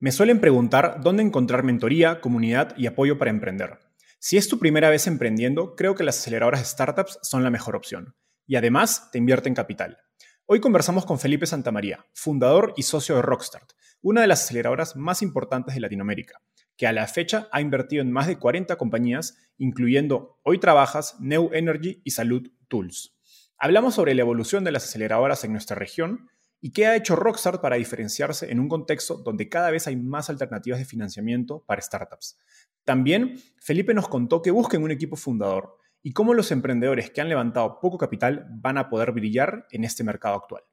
Me suelen preguntar dónde encontrar mentoría, comunidad y apoyo para emprender. Si es tu primera vez emprendiendo, creo que las aceleradoras de startups son la mejor opción. Y además te invierten capital. Hoy conversamos con Felipe Santamaría, fundador y socio de Rockstart, una de las aceleradoras más importantes de Latinoamérica, que a la fecha ha invertido en más de 40 compañías, incluyendo Hoy Trabajas, New Energy y Salud Tools. Hablamos sobre la evolución de las aceleradoras en nuestra región, ¿Y qué ha hecho Rockstar para diferenciarse en un contexto donde cada vez hay más alternativas de financiamiento para startups? También Felipe nos contó que busquen un equipo fundador y cómo los emprendedores que han levantado poco capital van a poder brillar en este mercado actual.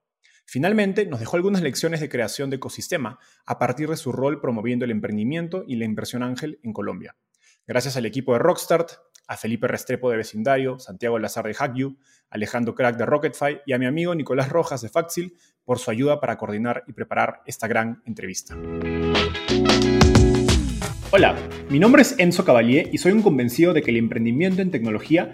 Finalmente, nos dejó algunas lecciones de creación de ecosistema a partir de su rol promoviendo el emprendimiento y la inversión ángel en Colombia. Gracias al equipo de Rockstart, a Felipe Restrepo de Vecindario, Santiago Lazar de HackU, Alejandro Crack de Rocketfy y a mi amigo Nicolás Rojas de Faxil por su ayuda para coordinar y preparar esta gran entrevista. Hola, mi nombre es Enzo Cavalier y soy un convencido de que el emprendimiento en tecnología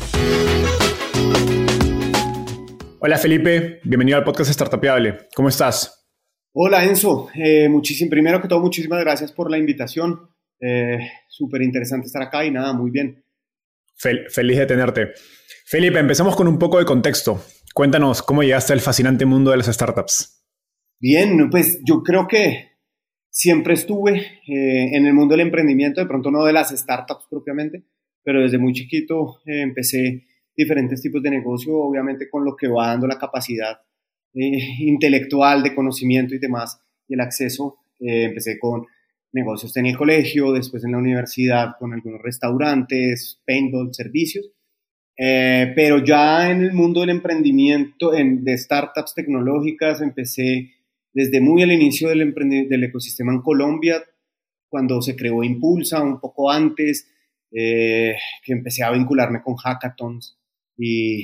Hola Felipe, bienvenido al podcast Startupeable. ¿Cómo estás? Hola Enzo, eh, muchísimo, primero que todo muchísimas gracias por la invitación. Eh, Súper interesante estar acá y nada, muy bien. feliz de tenerte. Felipe, empecemos con un poco de contexto. Cuéntanos cómo llegaste al fascinante mundo de las startups. Bien, pues yo creo que siempre estuve eh, en el mundo del emprendimiento, de pronto no de las startups propiamente, pero desde muy chiquito eh, empecé diferentes tipos de negocio, obviamente con lo que va dando la capacidad eh, intelectual, de conocimiento y demás, y el acceso. empecé con negocios en el colegio, después en la universidad con algunos restaurantes, paintball, servicios eh, pero ya en el mundo del emprendimiento, en, de startups tecnológicas, empecé desde muy al inicio del, del ecosistema en Colombia, cuando se creó Impulsa, un poco antes, eh, que empecé a vincularme con hackathons y,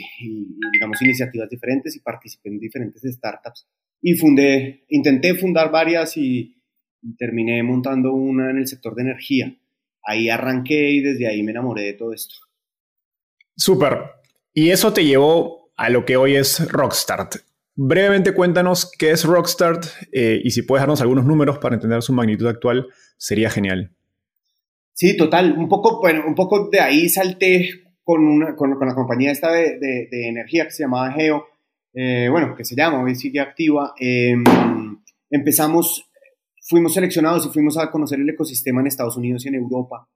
digamos, iniciativas diferentes y participé en diferentes startups. Y fundé, intenté fundar varias y terminé montando una en el sector de energía. Ahí arranqué y desde ahí me enamoré de todo esto. Súper. Y eso te llevó a lo que hoy es Rockstart. Brevemente cuéntanos qué es Rockstart eh, y si puedes darnos algunos números para entender su magnitud actual, sería genial. Sí, total. Un poco, bueno, un poco de ahí salté con, una, con, la compañía esta de, de, energía que se llamaba Geo, eh, bueno, que se llama, hoy sigue activa. Em, empezamos, fuimos seleccionados y fuimos a conocer el ecosistema en Estados Unidos y en Europa.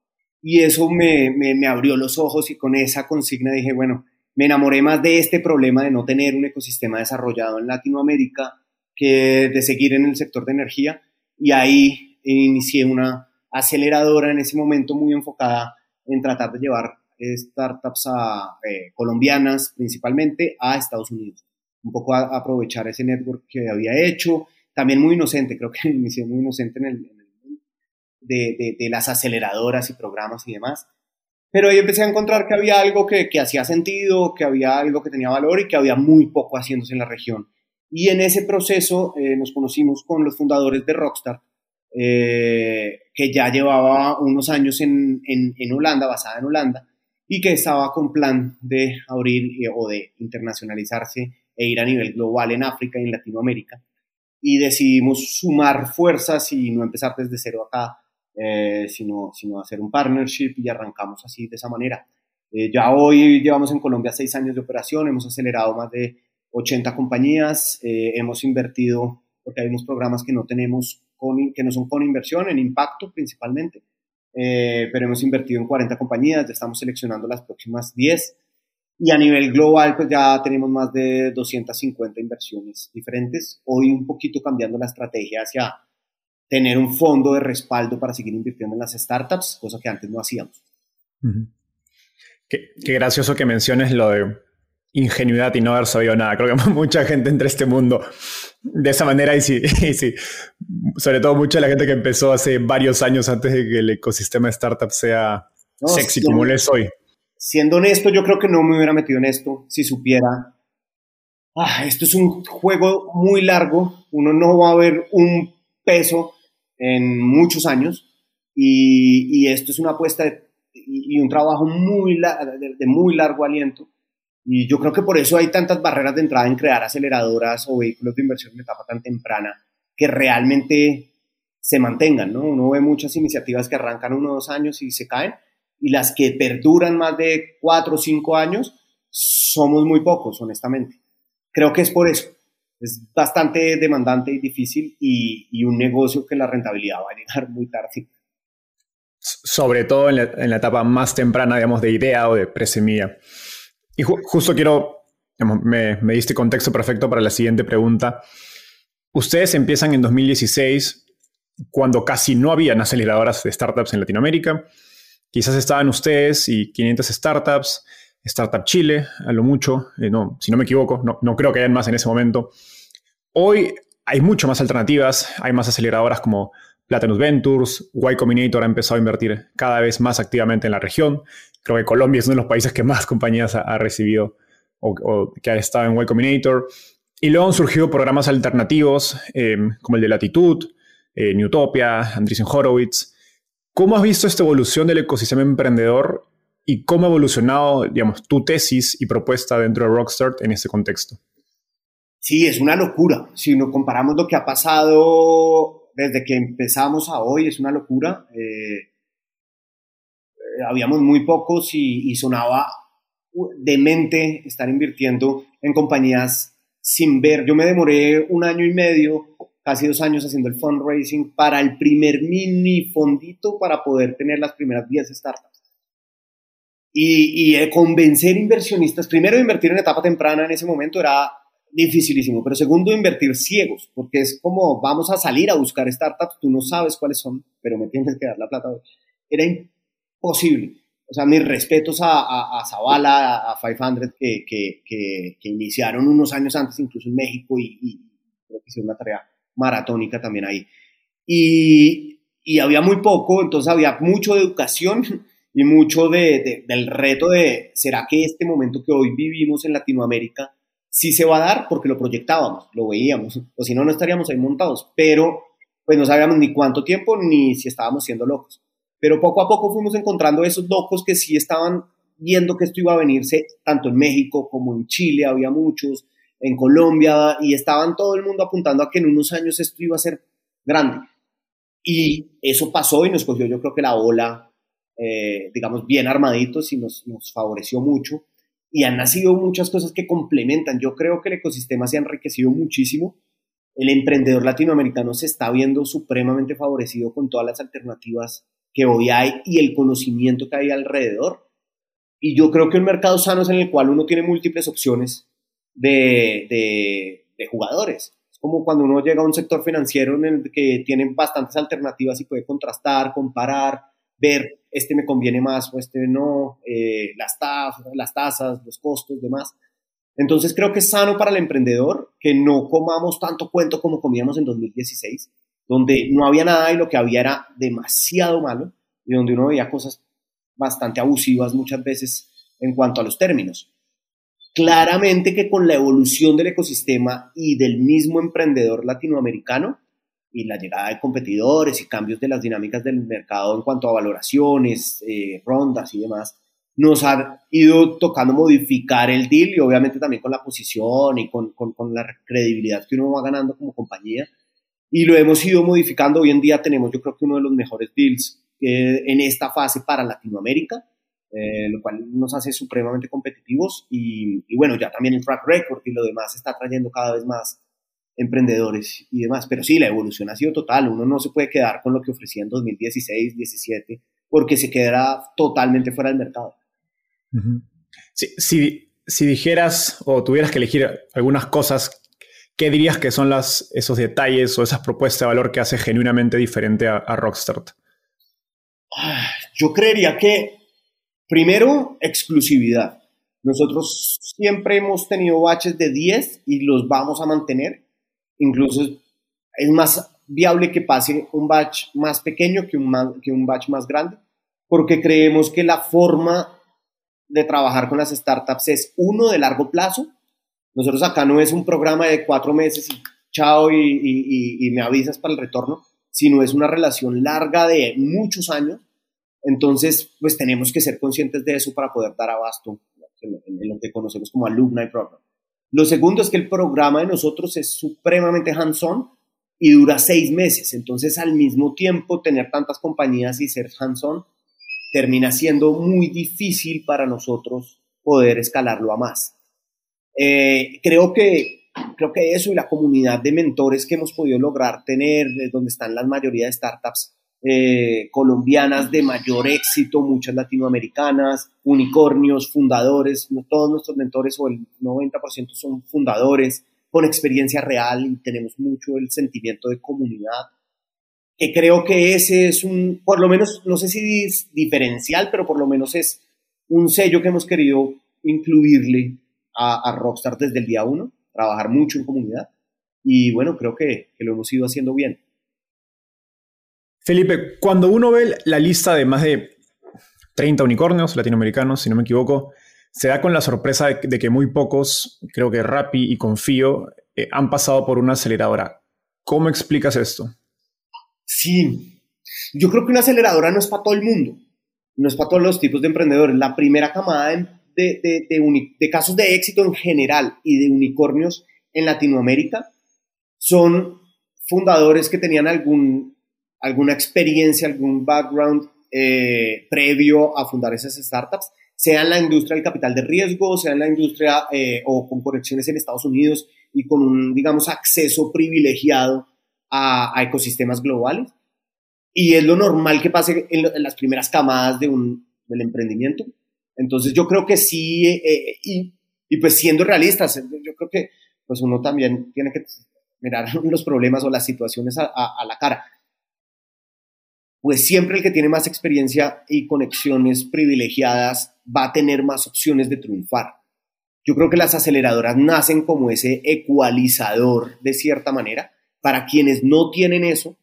Y eso me, me, abrió los ojos y con esa consigna dije, bueno, me enamoré más de este problema de no tener un ecosistema desarrollado en Latinoamérica que de seguir en el sector de energía. Y ahí inicié una aceleradora en ese momento muy enfocada en tratar de llevar startups a, eh, colombianas principalmente a Estados Unidos. Un poco a, aprovechar ese network que había hecho. También muy inocente, creo que inicié muy inocente en el, de, de, las aceleradoras y programas y demás. Pero ahí empecé a encontrar que había algo que, que, hacía sentido, que había algo que tenía valor y que había muy poco haciéndose en la región. Y en ese proceso eh, nos conocimos con los fundadores de Rockstar, eh, que ya llevaba unos años en, en, en, Holanda, basada en Holanda, y que estaba con plan de abrir eh, o de internacionalizarse e ir a nivel global en África y en Latinoamérica. Y decidimos sumar fuerzas y no empezar desde cero acá, eh, sino, sino hacer un partnership y arrancamos así de esa manera. Eh, ya hoy llevamos en Colombia seis años de operación, hemos acelerado más de 80 compañías, eh, hemos invertido, porque hay unos programas que no tenemos que no son con inversión, en impacto principalmente. Eh, pero hemos invertido en 40 compañías, ya estamos seleccionando las próximas 10 y a nivel global pues ya tenemos más de 250 inversiones diferentes. Hoy un poquito cambiando la estrategia hacia tener un fondo de respaldo para seguir invirtiendo en las startups, cosa que antes no hacíamos. qué, qué, gracioso que menciones lo de ingenuidad y no haber sabido nada. Creo que mucha gente entra a este mundo de esa manera y sí, sí, sobre todo mucha la gente que empezó hace varios años antes de que el ecosistema de startups sea sexy como lo es hoy. Siendo honesto, yo creo que no me hubiera metido en esto si supiera, ah, esto es un juego muy largo, uno no va a ver un peso en muchos años y, esto es una apuesta y, un trabajo muy de muy largo aliento y yo creo que por eso hay tantas barreras de entrada en crear aceleradoras o vehículos de inversión en etapa tan temprana que realmente se mantengan, ¿no? Uno ve muchas iniciativas que arrancan uno o dos años y se caen, y las que perduran más de cuatro o cinco años somos muy pocos, honestamente. Creo que es por eso. Es bastante demandante y difícil y, un negocio que la rentabilidad va a llegar muy tarde. Sobre todo en la, en la etapa más temprana, digamos, de idea o de presemilla. Y justo quiero, me, me, diste contexto perfecto para la siguiente pregunta. Ustedes empiezan en 2016, cuando casi no habían aceleradoras de startups en Latinoamérica. Quizás estaban ustedes y 500 startups, Startup Chile, a lo mucho, eh, no, si no me equivoco, no, no creo que hayan más en ese momento. Hoy hay mucho más alternativas, hay más aceleradoras como Platinum Ventures, Y Combinator ha empezado a invertir cada vez más activamente en la región creo que Colombia es uno de los países que más compañías ha, recibido o, que ha estado en Y Combinator. Y luego han surgido programas alternativos eh, como el de Latitud, eh, Newtopia, Andreessen Horowitz. ¿Cómo has visto esta evolución del ecosistema emprendedor y cómo ha evolucionado, digamos, tu tesis y propuesta dentro de Rockstart en ese contexto? Sí, es una locura. Si nos comparamos lo que ha pasado desde que empezamos a hoy, es una locura. Eh, habíamos muy pocos y, sonaba demente estar invirtiendo en compañías sin ver. Yo me demoré un año y medio, casi dos años haciendo el fundraising para el primer mini fondito para poder tener las primeras 10 startups. Y, y convencer inversionistas, primero invertir en etapa temprana en ese momento era dificilísimo, pero segundo invertir ciegos, porque es como vamos a salir a buscar startups, tú no sabes cuáles son, pero me tienes que dar la plata. Era posible. O sea, mis respetos a, a, Zavala, a 500, que, que, que, iniciaron unos años antes, incluso en México, y, creo que hicieron una tarea maratónica también ahí. Y, y, había muy poco, entonces había mucho de educación y mucho de, del reto de, ¿será que este momento que hoy vivimos en Latinoamérica sí se va a dar? Porque lo proyectábamos, lo veíamos, o si no, no estaríamos ahí montados, pero pues no sabíamos ni cuánto tiempo ni si estábamos siendo locos. Pero poco a poco fuimos encontrando esos locos que sí estaban viendo que esto iba a venirse tanto en México como en Chile, había muchos, en Colombia, y estaban todo el mundo apuntando a que en unos años esto iba a ser grande. Y eso pasó y nos cogió yo creo que la ola, eh, digamos, bien armaditos y nos, nos favoreció mucho. Y han nacido muchas cosas que complementan. Yo creo que el ecosistema se ha enriquecido muchísimo. El emprendedor latinoamericano se está viendo supremamente favorecido con todas las alternativas que hoy hay y el conocimiento que hay alrededor. Y yo creo que un mercado sano es en el cual uno tiene múltiples opciones de, de, jugadores. Es como cuando uno llega a un sector financiero en el que tiene bastantes alternativas y puede contrastar, comparar, ver este me conviene más o este no, eh, las, las tasas, los costos, demás. Entonces creo que es sano para el emprendedor que no comamos tanto cuento como comíamos en 2016, donde no había nada y lo que había era demasiado malo y donde uno veía cosas bastante abusivas muchas veces en cuanto a los términos. Claramente que con la evolución del ecosistema y del mismo emprendedor latinoamericano y la llegada de competidores y cambios de las dinámicas del mercado en cuanto a valoraciones, eh, rondas y demás, nos ha ido tocando modificar el deal y obviamente también con la posición y con, con, con la credibilidad que uno va ganando como compañía y lo hemos ido modificando. Hoy en día tenemos, yo creo que uno de los mejores deals eh, en esta fase para Latinoamérica, eh, lo cual nos hace supremamente competitivos y, bueno, ya también el track record y lo demás está trayendo cada vez más emprendedores y demás. Pero sí, la evolución ha sido total. Uno no se puede quedar con lo que ofrecía en 2016, 17, porque se quedará totalmente fuera del mercado. si, si, dijeras o tuvieras que elegir algunas cosas, ¿qué dirías que son las, esos detalles o esas propuestas de valor que hace genuinamente diferente a, a Rockstart? Ah, yo creería que, primero, exclusividad. Nosotros siempre hemos tenido baches de 10 y los vamos a mantener. Incluso es más viable que pase un batch más pequeño que un, que un batch más grande, porque creemos que la forma de trabajar con las startups es uno de largo plazo. Nosotros acá no es un programa de cuatro meses y chao y, me avisas para el retorno, sino es una relación larga de muchos años. Entonces, pues tenemos que ser conscientes de eso para poder dar abasto en, lo que conocemos como Alumni Program. Lo segundo es que el programa de nosotros es supremamente hands-on y dura seis meses. Entonces, al mismo tiempo, tener tantas compañías y ser hands-on termina siendo muy difícil para nosotros poder escalarlo a más. Eh, creo, que, creo que eso y la comunidad de mentores que hemos podido lograr tener, donde están la mayoría de startups, eh, colombianas de mayor éxito, muchas latinoamericanas, unicornios, fundadores, todos nuestros mentores o el 90% son fundadores con experiencia real y tenemos mucho el sentimiento de comunidad, que creo que ese es un, por lo menos, no sé si es diferencial, pero por lo menos es un sello que hemos querido incluirle a, Rockstar desde el día uno, trabajar mucho en comunidad y bueno, creo que lo hemos ido haciendo bien. Felipe, cuando uno ve la lista de más de 30 unicornios latinoamericanos, si no me equivoco, se da con la sorpresa de, que muy pocos, creo que Rappi y Confío, eh, han pasado por una aceleradora. ¿Cómo explicas esto? Sí, yo creo que una aceleradora no es para todo el mundo, no es para todos los tipos de emprendedores. La primera camada de, de casos de éxito en general y de unicornios en Latinoamérica son fundadores que tenían algún alguna experiencia, algún background eh, previo a fundar esas startups, sea en la industria del capital de riesgo, sea en la industria eh, o con conexiones en Estados Unidos y con un, digamos, acceso privilegiado a, ecosistemas globales. Y es lo normal que pase en, las primeras camadas de un, del emprendimiento. Entonces yo creo que sí, eh, y, y, pues siendo realistas, yo creo que pues uno también tiene que mirar los problemas o las situaciones a, a la cara pues siempre el que tiene más experiencia y conexiones privilegiadas va a tener más opciones de triunfar. Yo creo que las aceleradoras nacen como ese ecualizador de cierta manera para quienes no tienen eso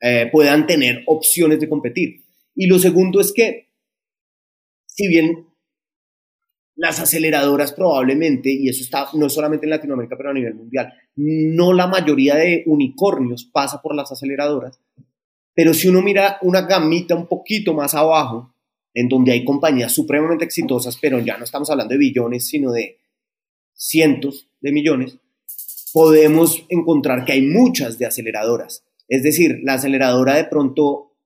eh, puedan tener opciones de competir. Y lo segundo es que, si bien las aceleradoras probablemente, y eso está no solamente en Latinoamérica, pero a nivel mundial, no la mayoría de unicornios pasa por las aceleradoras, pero si uno mira una gamita un poquito más abajo, en donde hay compañías supremamente exitosas, pero ya no estamos hablando de billones, sino de cientos de millones, podemos encontrar que hay muchas de aceleradoras. Es decir, la aceleradora de pronto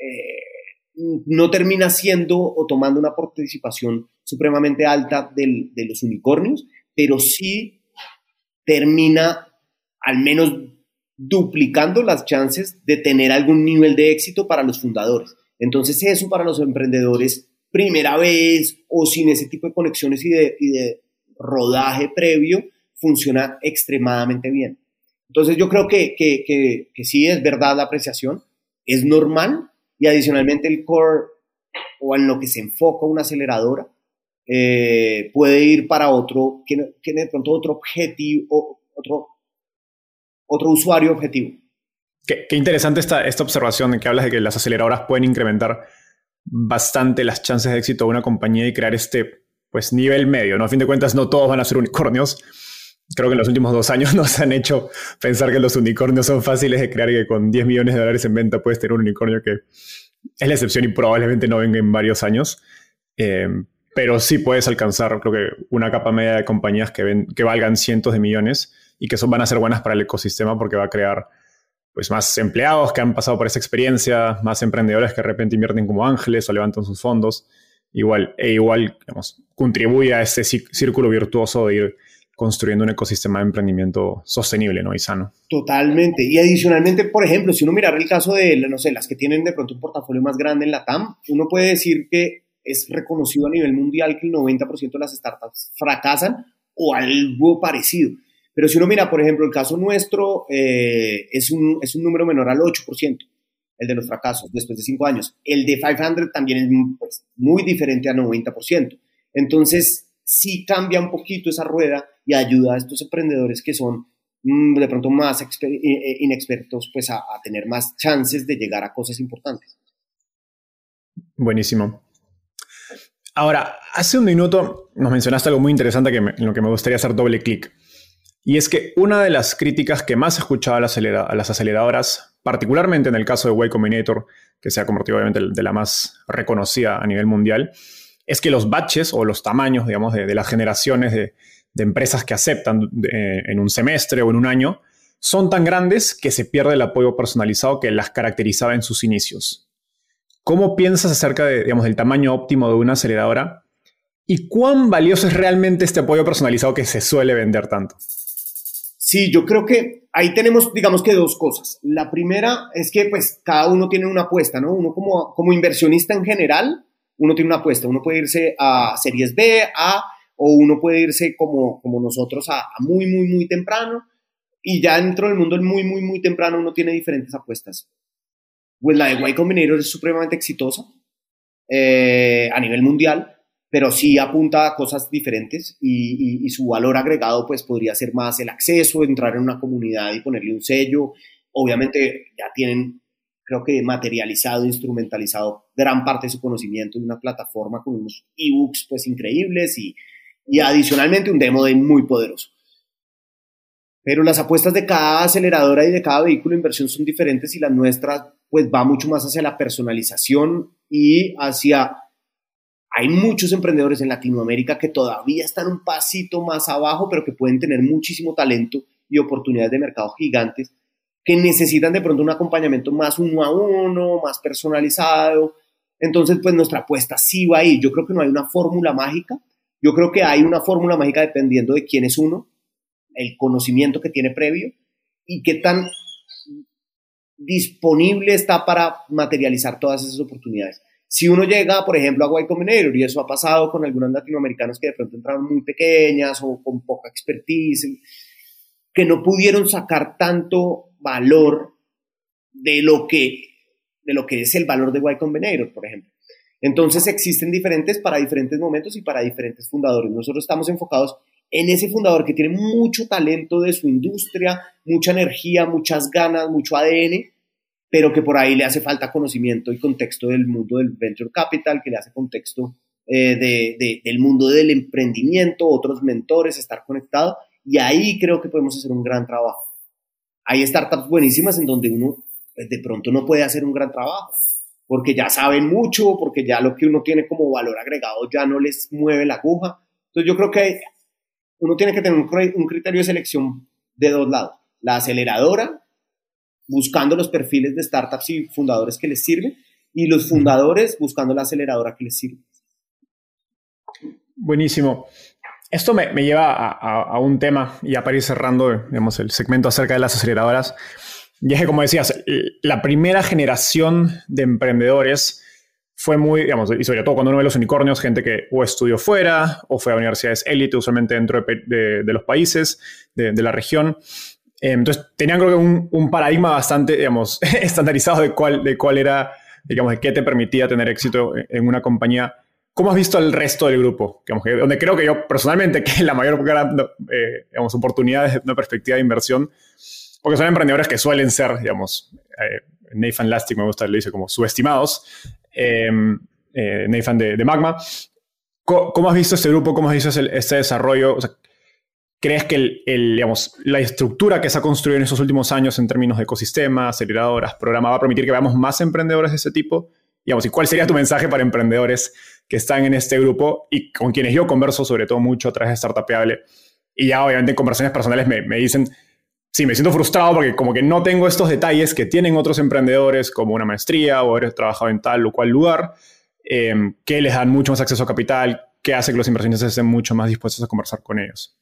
eh, no termina siendo o tomando una participación supremamente alta de los unicornios, pero sí termina al menos duplicando las chances de tener algún nivel de éxito para los fundadores. Entonces eso para los emprendedores, primera vez o sin ese tipo de conexiones y de, rodaje previo, funciona extremadamente bien. Entonces yo creo que, que, sí es verdad la apreciación, es normal y adicionalmente el core o en lo que se enfoca una aceleradora eh, puede ir para otro, que, de pronto otro objetivo, otro otro usuario objetivo. Qué, interesante esta, esta observación en que hablas de que las aceleradoras pueden incrementar bastante las chances de éxito de una compañía y crear este pues, nivel medio. ¿no? A fin de cuentas, no todos van a ser unicornios. Creo que en los últimos dos años nos han hecho pensar que los unicornios son fáciles de crear y que con 10 millones de dólares en venta puedes tener un unicornio que es la excepción y probablemente no venga en varios años. Eh, pero sí puedes alcanzar, creo que, una capa media de compañías que, ven, que valgan cientos de millones y que son, van a ser buenas para el ecosistema porque va a crear pues, más empleados que han pasado por esa experiencia, más emprendedores que de repente invierten como ángeles o levantan sus fondos. Igual, e igual digamos, contribuye a ese círculo virtuoso de ir construyendo un ecosistema de emprendimiento sostenible ¿no? y sano. Totalmente. Y adicionalmente, por ejemplo, si uno mirara el caso de, no sé, las que tienen de pronto un portafolio más grande en la TAM, uno puede decir que es reconocido a nivel mundial que el 90% de las startups fracasan o algo parecido. Pero si uno mira, por ejemplo, el caso nuestro eh, es, un, es un número menor al 8%, el de los fracasos después de cinco años. El de 500 también es pues, muy diferente al 90%. Entonces, sí cambia un poquito esa rueda y ayuda a estos emprendedores que son mm, de pronto más eh, eh, inexpertos, pues a, tener más chances de llegar a cosas importantes. Buenísimo. Ahora, hace un minuto nos mencionaste algo muy interesante que en lo que me gustaría hacer doble clic. Y es que una de las críticas que más he escuchado a las, aceleradoras, particularmente en el caso de Way Combinator, que se ha convertido obviamente de la más reconocida a nivel mundial, es que los batches o los tamaños, digamos, de, las generaciones de, empresas que aceptan en un semestre o en un año son tan grandes que se pierde el apoyo personalizado que las caracterizaba en sus inicios. ¿Cómo piensas acerca de, digamos, del tamaño óptimo de una aceleradora? ¿Y cuán valioso es realmente este apoyo personalizado que se suele vender tanto? Sí, yo creo que ahí tenemos, digamos que dos cosas. La primera es que pues cada uno tiene una apuesta, ¿no? Uno como, como inversionista en general uno tiene una apuesta, uno puede irse a series B, A, o uno puede irse como, como nosotros a, muy, muy, muy temprano, y ya dentro del mundo muy, muy, muy temprano uno tiene diferentes apuestas. Pues la de Y Combinator es supremamente exitosa eh, a nivel mundial, pero sí apunta a cosas diferentes y, su valor agregado pues podría ser más el acceso, entrar en una comunidad y ponerle un sello. Obviamente ya tienen creo que materializado, instrumentalizado gran parte de su conocimiento en una plataforma con unos ebooks pues increíbles y, y adicionalmente un demo de muy poderoso. Pero las apuestas de cada aceleradora y de cada vehículo de inversión son diferentes y las nuestras pues va mucho más hacia la personalización y hacia... Hay muchos emprendedores en Latinoamérica que todavía están un pasito más abajo, pero que pueden tener muchísimo talento y oportunidades de mercado gigantes que necesitan de pronto un acompañamiento más uno a uno, más personalizado. Entonces, pues nuestra apuesta sí va ahí. Yo creo que no hay una fórmula mágica. Yo creo que hay una fórmula mágica dependiendo de quién es uno, el conocimiento que tiene previo y qué tan disponible está para materializar todas esas oportunidades. Si uno llega, por ejemplo, a Y Combinator, y eso ha pasado con algunos latinoamericanos que de pronto entraron muy pequeñas o con poca expertise, que no pudieron sacar tanto valor de lo que, de lo que es el valor de Y Combinator, por ejemplo. Entonces existen diferentes para diferentes momentos y para diferentes fundadores. Nosotros estamos enfocados en ese fundador que tiene mucho talento de su industria, mucha energía, muchas ganas, mucho ADN, pero que por ahí le hace falta conocimiento y contexto del mundo del venture capital, que le hace contexto eh, de, del mundo del emprendimiento, otros mentores, estar conectado. Y ahí creo que podemos hacer un gran trabajo hay startups buenísimas en donde uno pues, de pronto no puede hacer un gran trabajo, porque ya saben mucho, porque ya lo que uno tiene como valor agregado ya no les mueve la aguja. Entonces yo creo que uno tiene que tener un, criterio de selección de dos lados. La aceleradora, buscando los perfiles de startups y fundadores que les sirven, y los fundadores buscando la aceleradora que les sirve. Buenísimo. Esto me, lleva a, un tema, y para ir cerrando digamos, el segmento acerca de las aceleradoras. Y es que, como decías, la primera generación de emprendedores fue muy, digamos, y sobre todo cuando uno ve los unicornios, gente que o estudió fuera o fue a universidades élite, usualmente dentro de, los países, de, la región. Entonces, tenían creo que un, paradigma bastante, digamos, estandarizado de cuál, de cuál era, digamos, de qué te permitía tener éxito en una compañía ¿Cómo has visto el resto del grupo? donde creo que yo personalmente, que la mayor eh, digamos, oportunidad desde una perspectiva de inversión, porque son emprendedores que suelen ser, digamos, eh, Nathan Lastic me gusta, le dice como subestimados, em, eh, Nathan de, Magma. ¿Cómo, has visto este grupo? ¿Cómo has visto este desarrollo? ¿Crees que la estructura que se ha construido en estos últimos años en términos de ecosistema, aceleradoras, programa, va a permitir que veamos más emprendedores de ese tipo? ¿y cuál sería tu mensaje para emprendedores que están en este grupo y con quienes yo converso sobre todo mucho a través de Startupable? Y ya obviamente en conversaciones personales me, me dicen, sí, me siento frustrado porque como que no tengo estos detalles que tienen otros emprendedores como una maestría o haber trabajado en tal o cual lugar, em, que les dan mucho más acceso a capital, que hace que los inversionistas estén mucho más dispuestos a conversar con ellos.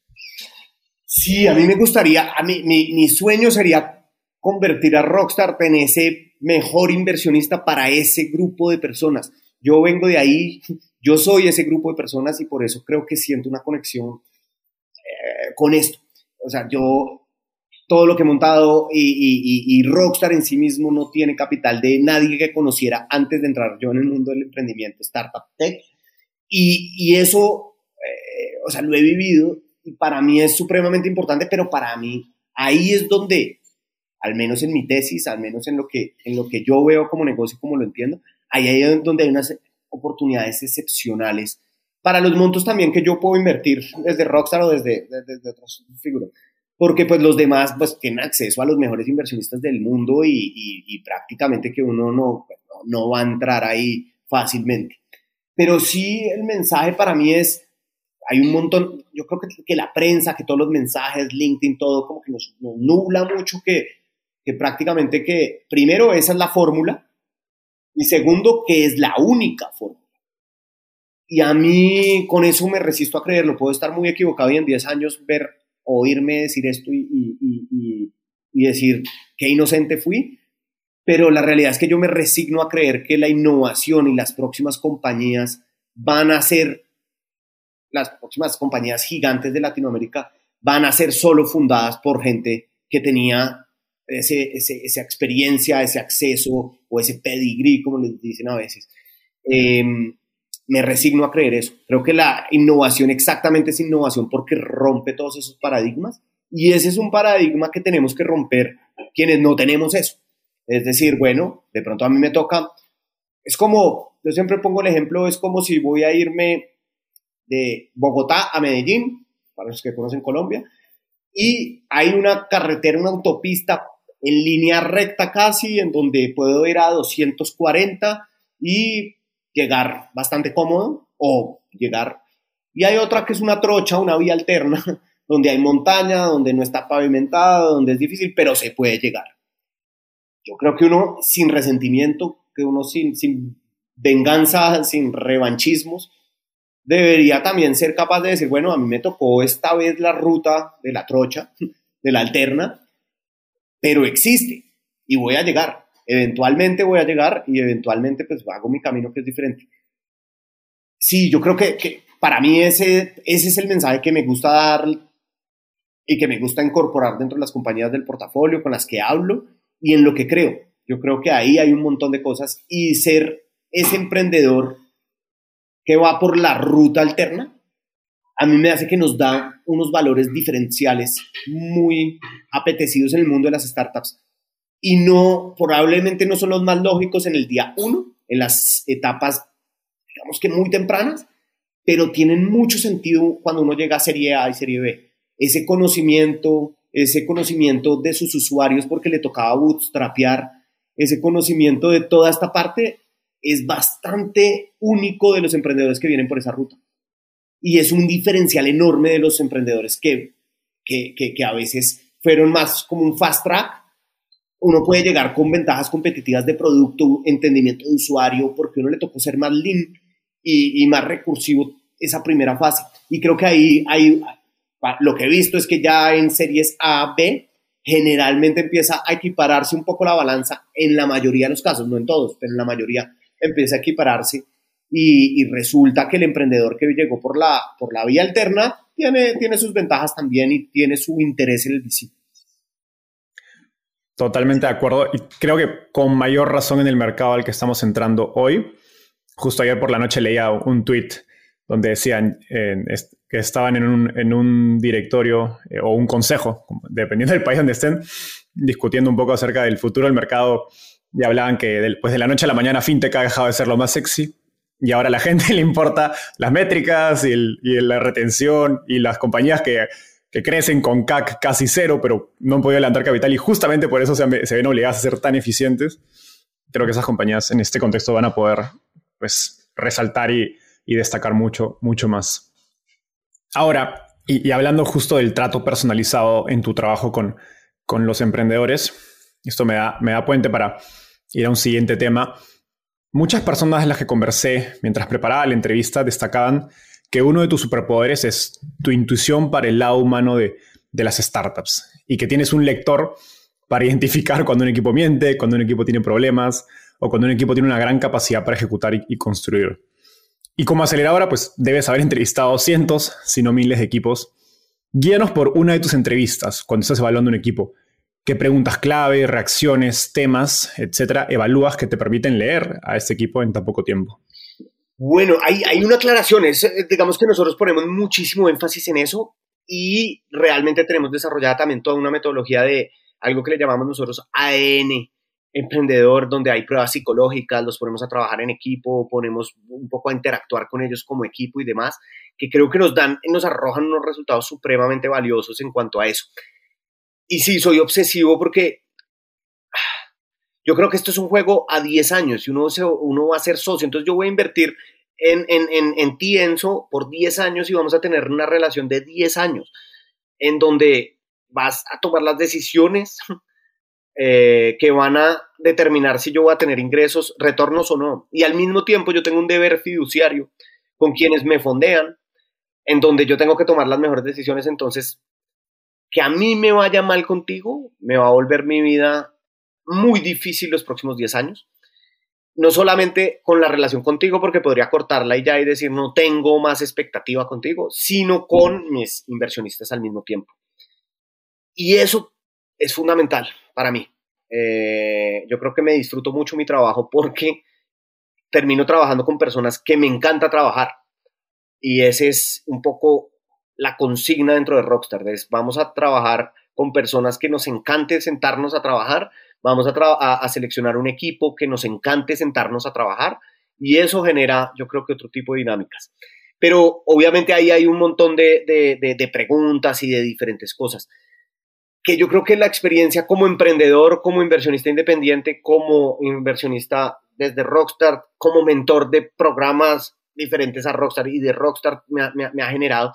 Sí, a mí me gustaría, a mí, mi, sueño sería convertir a Rockstar en ese mejor inversionista para ese grupo de personas. Yo vengo de ahí, yo soy ese grupo de personas y por eso creo que siento una conexión eh, con esto. O sea, yo todo lo que he montado y, Rockstar en sí mismo no tiene capital de nadie que conociera antes de entrar yo en el mundo del emprendimiento, startup tech. Y, eso, eh, o sea, lo he vivido y para mí es supremamente importante, pero para mí ahí es donde, al menos en mi tesis, al menos en lo que, en lo que yo veo como negocio, como lo entiendo, ahí es donde hay unas oportunidades excepcionales para los montos también que yo puedo invertir desde Rockstar o desde, desde, otras figuras. Porque pues los demás pues tienen acceso a los mejores inversionistas del mundo y, prácticamente que uno no, no va a entrar ahí fácilmente. Pero sí el mensaje para mí es, hay un montón, yo creo que, que la prensa, que todos los mensajes, LinkedIn, todo como que nos, nos nubla mucho que, que prácticamente que primero esa es la fórmula y segundo, que es la única forma. Y a mí con eso me resisto a creerlo. Puedo estar muy equivocado y en 10 años ver, oírme decir esto y, y, y, decir qué inocente fui. Pero la realidad es que yo me resigno a creer que la innovación y las próximas compañías van a ser, las próximas compañías gigantes de Latinoamérica van a ser solo fundadas por gente que tenía ese, esa experiencia, ese acceso o ese pedigrí, como les dicen a veces. Em, me resigno a creer eso. Creo que la innovación exactamente es innovación porque rompe todos esos paradigmas y ese es un paradigma que tenemos que romper quienes no tenemos eso. Es decir, bueno, de pronto a mí me toca, es como, yo siempre pongo el ejemplo, es como si voy a irme de Bogotá a Medellín, para los que conocen Colombia, y hay una carretera, una autopista en línea recta casi, en donde puedo ir a 240 y llegar bastante cómodo o llegar. Y hay otra que es una trocha, una vía alterna, donde hay montaña, donde no está pavimentada, donde es difícil, pero se puede llegar. Yo creo que uno sin resentimiento, que uno sin, sin venganza, sin revanchismos, debería también ser capaz de decir, bueno, a mí me tocó esta vez la ruta de la trocha, de la alterna, pero existe y voy a llegar. Eventualmente voy a llegar y eventualmente pues hago mi camino que es diferente. Sí, yo creo que, que para mí ese, ese es el mensaje que me gusta dar y que me gusta incorporar dentro de las compañías del portafolio con las que hablo y en lo que creo. Yo creo que ahí hay un montón de cosas y ser ese emprendedor que va por la ruta alterna a mí me hace que nos da unos valores diferenciales muy apetecidos en el mundo de las startups y no, probablemente no son los más lógicos en el día uno, en las etapas, digamos que muy tempranas, pero tienen mucho sentido cuando uno llega a serie A y serie B. Ese conocimiento, ese conocimiento de sus usuarios porque le tocaba bootstrapear, ese conocimiento de toda esta parte es bastante único de los emprendedores que vienen por esa ruta y es un diferencial enorme de los emprendedores que, que, que, a veces fueron más como un fast track. Uno puede llegar con ventajas competitivas de producto, entendimiento de usuario, porque uno le tocó ser más lean y, y más recursivo esa primera fase. Y creo que ahí hay, lo que he visto es que ya en series A, B, generalmente empieza a equipararse un poco la balanza en la mayoría de los casos, no en todos, pero en la mayoría empieza a equipararse y, resulta que el emprendedor que llegó por la, por la vía alterna tiene, tiene sus ventajas también y tiene su interés en el visible. Totalmente de acuerdo y creo que con mayor razón en el mercado al que estamos entrando hoy. Justo ayer por la noche leía un tweet donde decían que estaban en un, en un directorio eh, o un consejo, dependiendo del país donde estén, discutiendo un poco acerca del futuro del mercado y hablaban que después de la noche a la mañana FinTech ha dejado de ser lo más sexy y ahora a la gente le importa las métricas y, la retención y las compañías que, crecen con CAC casi cero, pero no han podido levantar capital y justamente por eso se, ven obligadas a ser tan eficientes. Creo que esas compañías en este contexto van a poder pues, resaltar y, destacar mucho, mucho más. Ahora, y, hablando justo del trato personalizado en tu trabajo con, con los emprendedores, esto me da, me da puente para ir a un siguiente tema. Muchas personas en las que conversé mientras preparaba la entrevista destacaban que uno de tus superpoderes es tu intuición para el lado humano de, de las startups y que tienes un lector para identificar cuando un equipo miente, cuando un equipo tiene problemas o cuando un equipo tiene una gran capacidad para ejecutar y, construir. Y como aceleradora, pues debes haber entrevistado cientos, si no miles de equipos. Guíanos por una de tus entrevistas cuando estás evaluando un equipo. ¿Qué preguntas clave, reacciones, temas, etcétera, evalúas que te permiten leer a este equipo en tan poco tiempo? Bueno, hay, hay una aclaración. Es, eh, digamos que nosotros ponemos muchísimo énfasis en eso y realmente tenemos desarrollada también toda una metodología de algo que le llamamos nosotros ADN emprendedor, donde hay pruebas psicológicas, los ponemos a trabajar en equipo, ponemos un poco a interactuar con ellos como equipo y demás, que creo que nos dan, nos arrojan unos resultados supremamente valiosos en cuanto a eso. Y sí, soy obsesivo porque yo creo que esto es un juego a 10 años y uno, uno va a ser socio, entonces yo voy a invertir en, en, en, en ti, Enzo, por 10 años y vamos a tener una relación de 10 años en donde vas a tomar las decisiones eh, que van a determinar si yo voy a tener ingresos, retornos o no. Y al mismo tiempo yo tengo un deber fiduciario con quienes me fondean, en donde yo tengo que tomar las mejores decisiones. Entonces, que a mí me vaya mal contigo, me va a volver mi vida muy difícil los próximos 10 años no solamente con la relación contigo, porque podría cortarla y ya y decir no tengo más expectativa contigo, sino con mis inversionistas al mismo tiempo. Y eso es fundamental para mí. Eh, yo creo que me disfruto mucho mi trabajo porque termino trabajando con personas que me encanta trabajar. Y ese es un poco la consigna dentro de Rockstar. Es, vamos a trabajar con personas que nos encante sentarnos a trabajar, vamos a, seleccionar un equipo que nos encante sentarnos a trabajar y eso genera, yo creo que otro tipo de dinámicas. Pero obviamente ahí hay un montón de, preguntas y de diferentes cosas que yo creo que la experiencia como emprendedor, como inversionista independiente, como inversionista desde Rockstar, como mentor de programas diferentes a Rockstar y de Rockstar me me ha generado,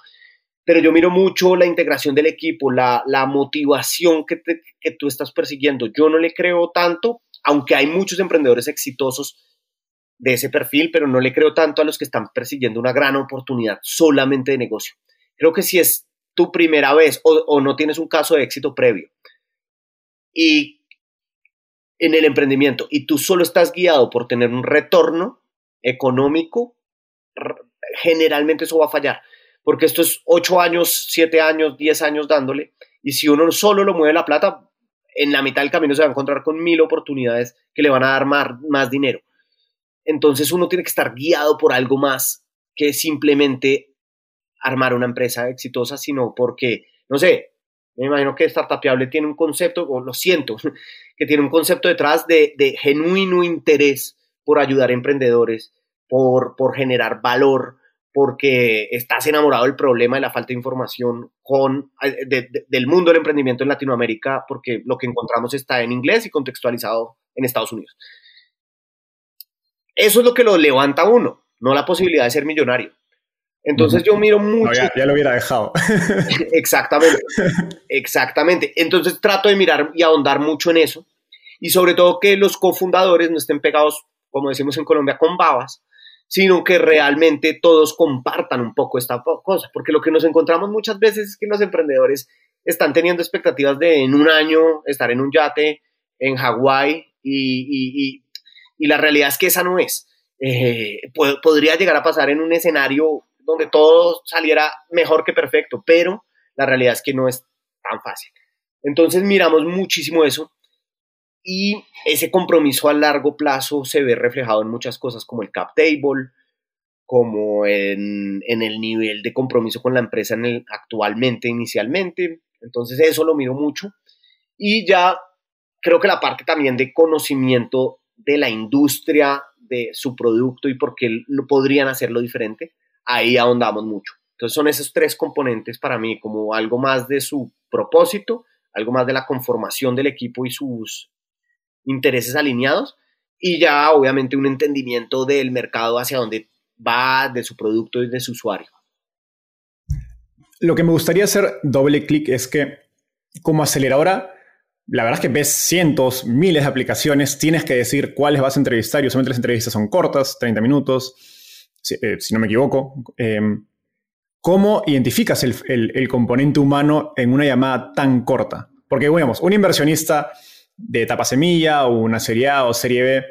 pero yo miro mucho la integración del equipo, la, motivación que, que tú estás persiguiendo. Yo no le creo tanto, aunque hay muchos emprendedores exitosos de ese perfil, pero no le creo tanto a los que están persiguiendo una gran oportunidad solamente de negocio. Creo que si es tu primera vez o, o no tienes un caso de éxito previo y en el emprendimiento y tú solo estás guiado por tener un retorno económico, generalmente eso va a fallar porque esto es ocho años, siete años, diez años dándole, y si uno solo lo mueve la plata, en la mitad del camino se va a encontrar con mil oportunidades que le van a dar más, más dinero. Entonces uno tiene que estar guiado por algo más que simplemente armar una empresa exitosa, sino porque, no sé, me imagino que Startupiable tiene un concepto, o lo siento, que tiene un concepto detrás de, de genuino interés por ayudar a emprendedores, por, por generar valor, porque estás enamorado del problema de la falta de información con, eh, del mundo del emprendimiento en Latinoamérica, porque lo que encontramos está en inglés y contextualizado en Estados Unidos. Eso es lo que lo levanta a uno, no la posibilidad de ser millonario. Entonces yo miro mucho... ya, lo hubiera dejado. exactamente, exactamente. Entonces trato de mirar y ahondar mucho en eso. Y sobre todo que los cofundadores no estén pegados, como decimos en Colombia, con babas, sino que realmente todos compartan un poco esta cosa, porque lo que nos encontramos muchas veces es que los emprendedores están teniendo expectativas de en un año estar en un yate en Hawái y, la realidad es que esa no es. Eh, podría llegar a pasar en un escenario donde todo saliera mejor que perfecto, pero la realidad es que no es tan fácil. Entonces miramos muchísimo eso y ese compromiso a largo plazo se ve reflejado en muchas cosas como el cap table, como en, el nivel de compromiso con la empresa en el, actualmente, inicialmente. Entonces eso lo miro mucho. Y ya creo que la parte también de conocimiento de la industria, de su producto y por qué lo podrían hacerlo diferente, ahí ahondamos mucho. Entonces son esos tres componentes para mí, como algo más de su propósito, algo más de la conformación del equipo y sus intereses alineados y ya obviamente un entendimiento del mercado hacia dónde va, de su producto y de su usuario. Lo que me gustaría hacer doble clic es que como aceleradora, la verdad es que ves cientos, miles de aplicaciones, tienes que decir cuáles vas a entrevistar y usualmente las entrevistas son cortas, 30 minutos, si, eh, no me equivoco. Em, ¿Cómo identificas el, componente humano en una llamada tan corta? Porque, digamos, un inversionista de etapa semilla o una serie A o serie B,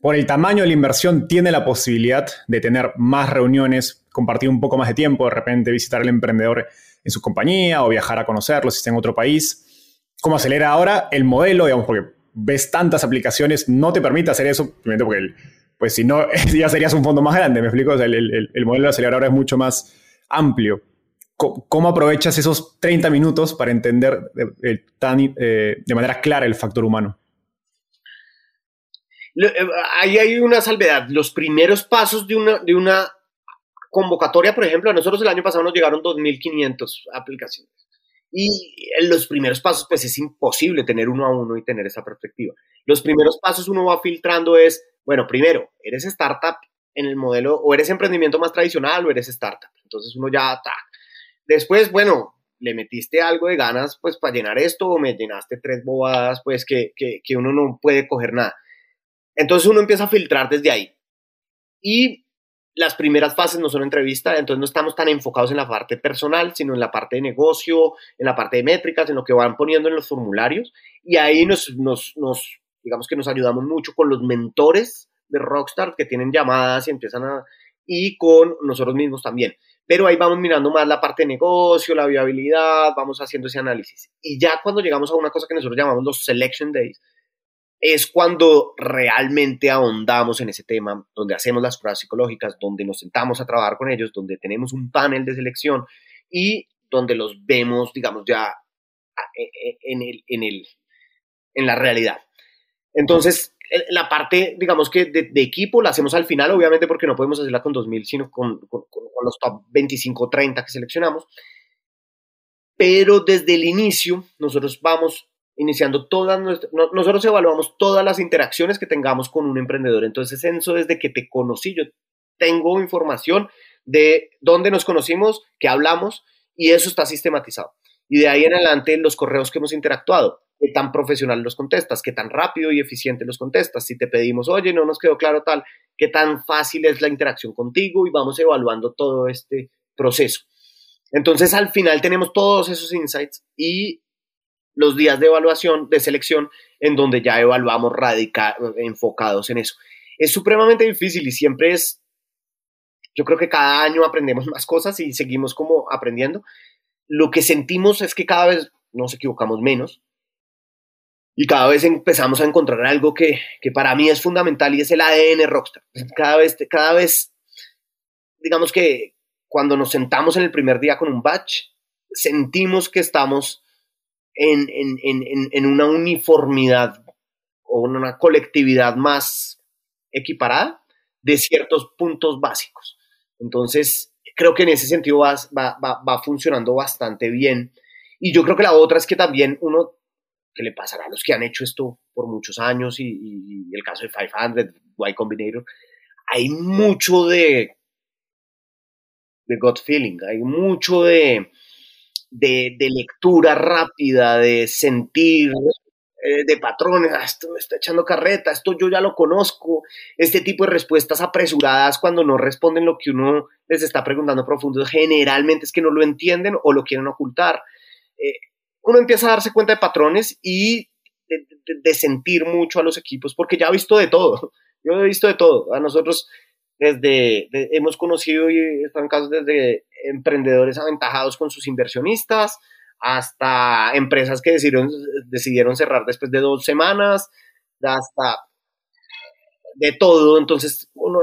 por el tamaño de la inversión, tiene la posibilidad de tener más reuniones, compartir un poco más de tiempo, de repente visitar al emprendedor en su compañía o viajar a conocerlo si está en otro país. ¿Cómo acelera ahora el modelo? Digamos, porque ves tantas aplicaciones, no te permite hacer eso, porque, pues si no, ya serías un fondo más grande, ¿me explico? el, el modelo de acelerador es mucho más amplio. ¿Cómo aprovechas esos 30 minutos para entender de, tan, eh, de manera clara el factor humano? Eh, ahí hay una salvedad. Los primeros pasos de una, de una convocatoria, por ejemplo, a nosotros el año pasado nos llegaron 2.500 aplicaciones. Y en los primeros pasos, pues es imposible tener uno a uno y tener esa perspectiva. Los primeros pasos uno va filtrando es, bueno, primero, eres startup en el modelo, o eres emprendimiento más tradicional o eres startup. Entonces uno ya está. Después, bueno, le metiste algo de ganas pues para llenar esto o me llenaste tres bobadas pues que, que, que uno no puede coger nada. Entonces uno empieza a filtrar desde ahí. Y las primeras fases no son entrevistas, entonces no estamos tan enfocados en la parte personal, sino en la parte de negocio, en la parte de métricas, en lo que van poniendo en los formularios. Y ahí nos, nos, nos digamos que nos ayudamos mucho con los mentores de Rockstar que tienen llamadas y empiezan a... y con nosotros mismos también. Pero ahí vamos mirando más la parte de negocio, la viabilidad, vamos haciendo ese análisis. Y ya cuando llegamos a una cosa que nosotros llamamos los Selection Days, es cuando realmente ahondamos en ese tema, donde hacemos las pruebas psicológicas, donde nos sentamos a trabajar con ellos, donde tenemos un panel de selección y donde los vemos, digamos, ya e, e, en, el, en, el, en la realidad. Entonces, la parte, digamos que de, equipo la hacemos al final, obviamente porque no podemos hacerla con 2000, sino con, con, los top 25 30 que seleccionamos. Pero desde el inicio, nosotros vamos iniciando todas nuestras, nosotros evaluamos todas las interacciones que tengamos con un emprendedor. Entonces, eso desde que te conocí, yo tengo información de dónde nos conocimos, qué hablamos, y eso está sistematizado. Y de ahí en adelante, los correos que hemos interactuado qué tan profesional los contestas, qué tan rápido y eficiente los contestas. Si te pedimos, oye, no nos quedó claro tal, qué tan fácil es la interacción contigo y vamos evaluando todo este proceso. Entonces, al final tenemos todos esos insights y los días de evaluación, de selección, en donde ya evaluamos radical, enfocados en eso. Es supremamente difícil y siempre es, yo creo que cada año aprendemos más cosas y seguimos como aprendiendo. Lo que sentimos es que cada vez nos equivocamos menos, y cada vez empezamos a encontrar algo que, que, para mí es fundamental y es el ADN Rockstar. Cada vez, cada vez, digamos que cuando nos sentamos en el primer día con un batch, sentimos que estamos en, en, en, en una uniformidad o una colectividad más equiparada de ciertos puntos básicos. Entonces, creo que en ese sentido va, va, va, va funcionando bastante bien. Y yo creo que la otra es que también uno que le pasará a los que han hecho esto por muchos años y, el caso de 500, Y Combinator, hay mucho de, de gut feeling, hay mucho de, de, lectura rápida, de sentir, eh, de patrones, ah, esto me está echando carreta, esto yo ya lo conozco, este tipo de respuestas apresuradas cuando no responden lo que uno les está preguntando profundo, generalmente es que no lo entienden o lo quieren ocultar. Eh, uno empieza a darse cuenta de patrones y de, sentir mucho a los equipos, porque ya ha visto de todo. Yo he visto de todo. A nosotros desde hemos conocido y están casos desde emprendedores aventajados con sus inversionistas hasta empresas que decidieron, decidieron cerrar después de dos semanas, hasta de todo. Entonces, uno,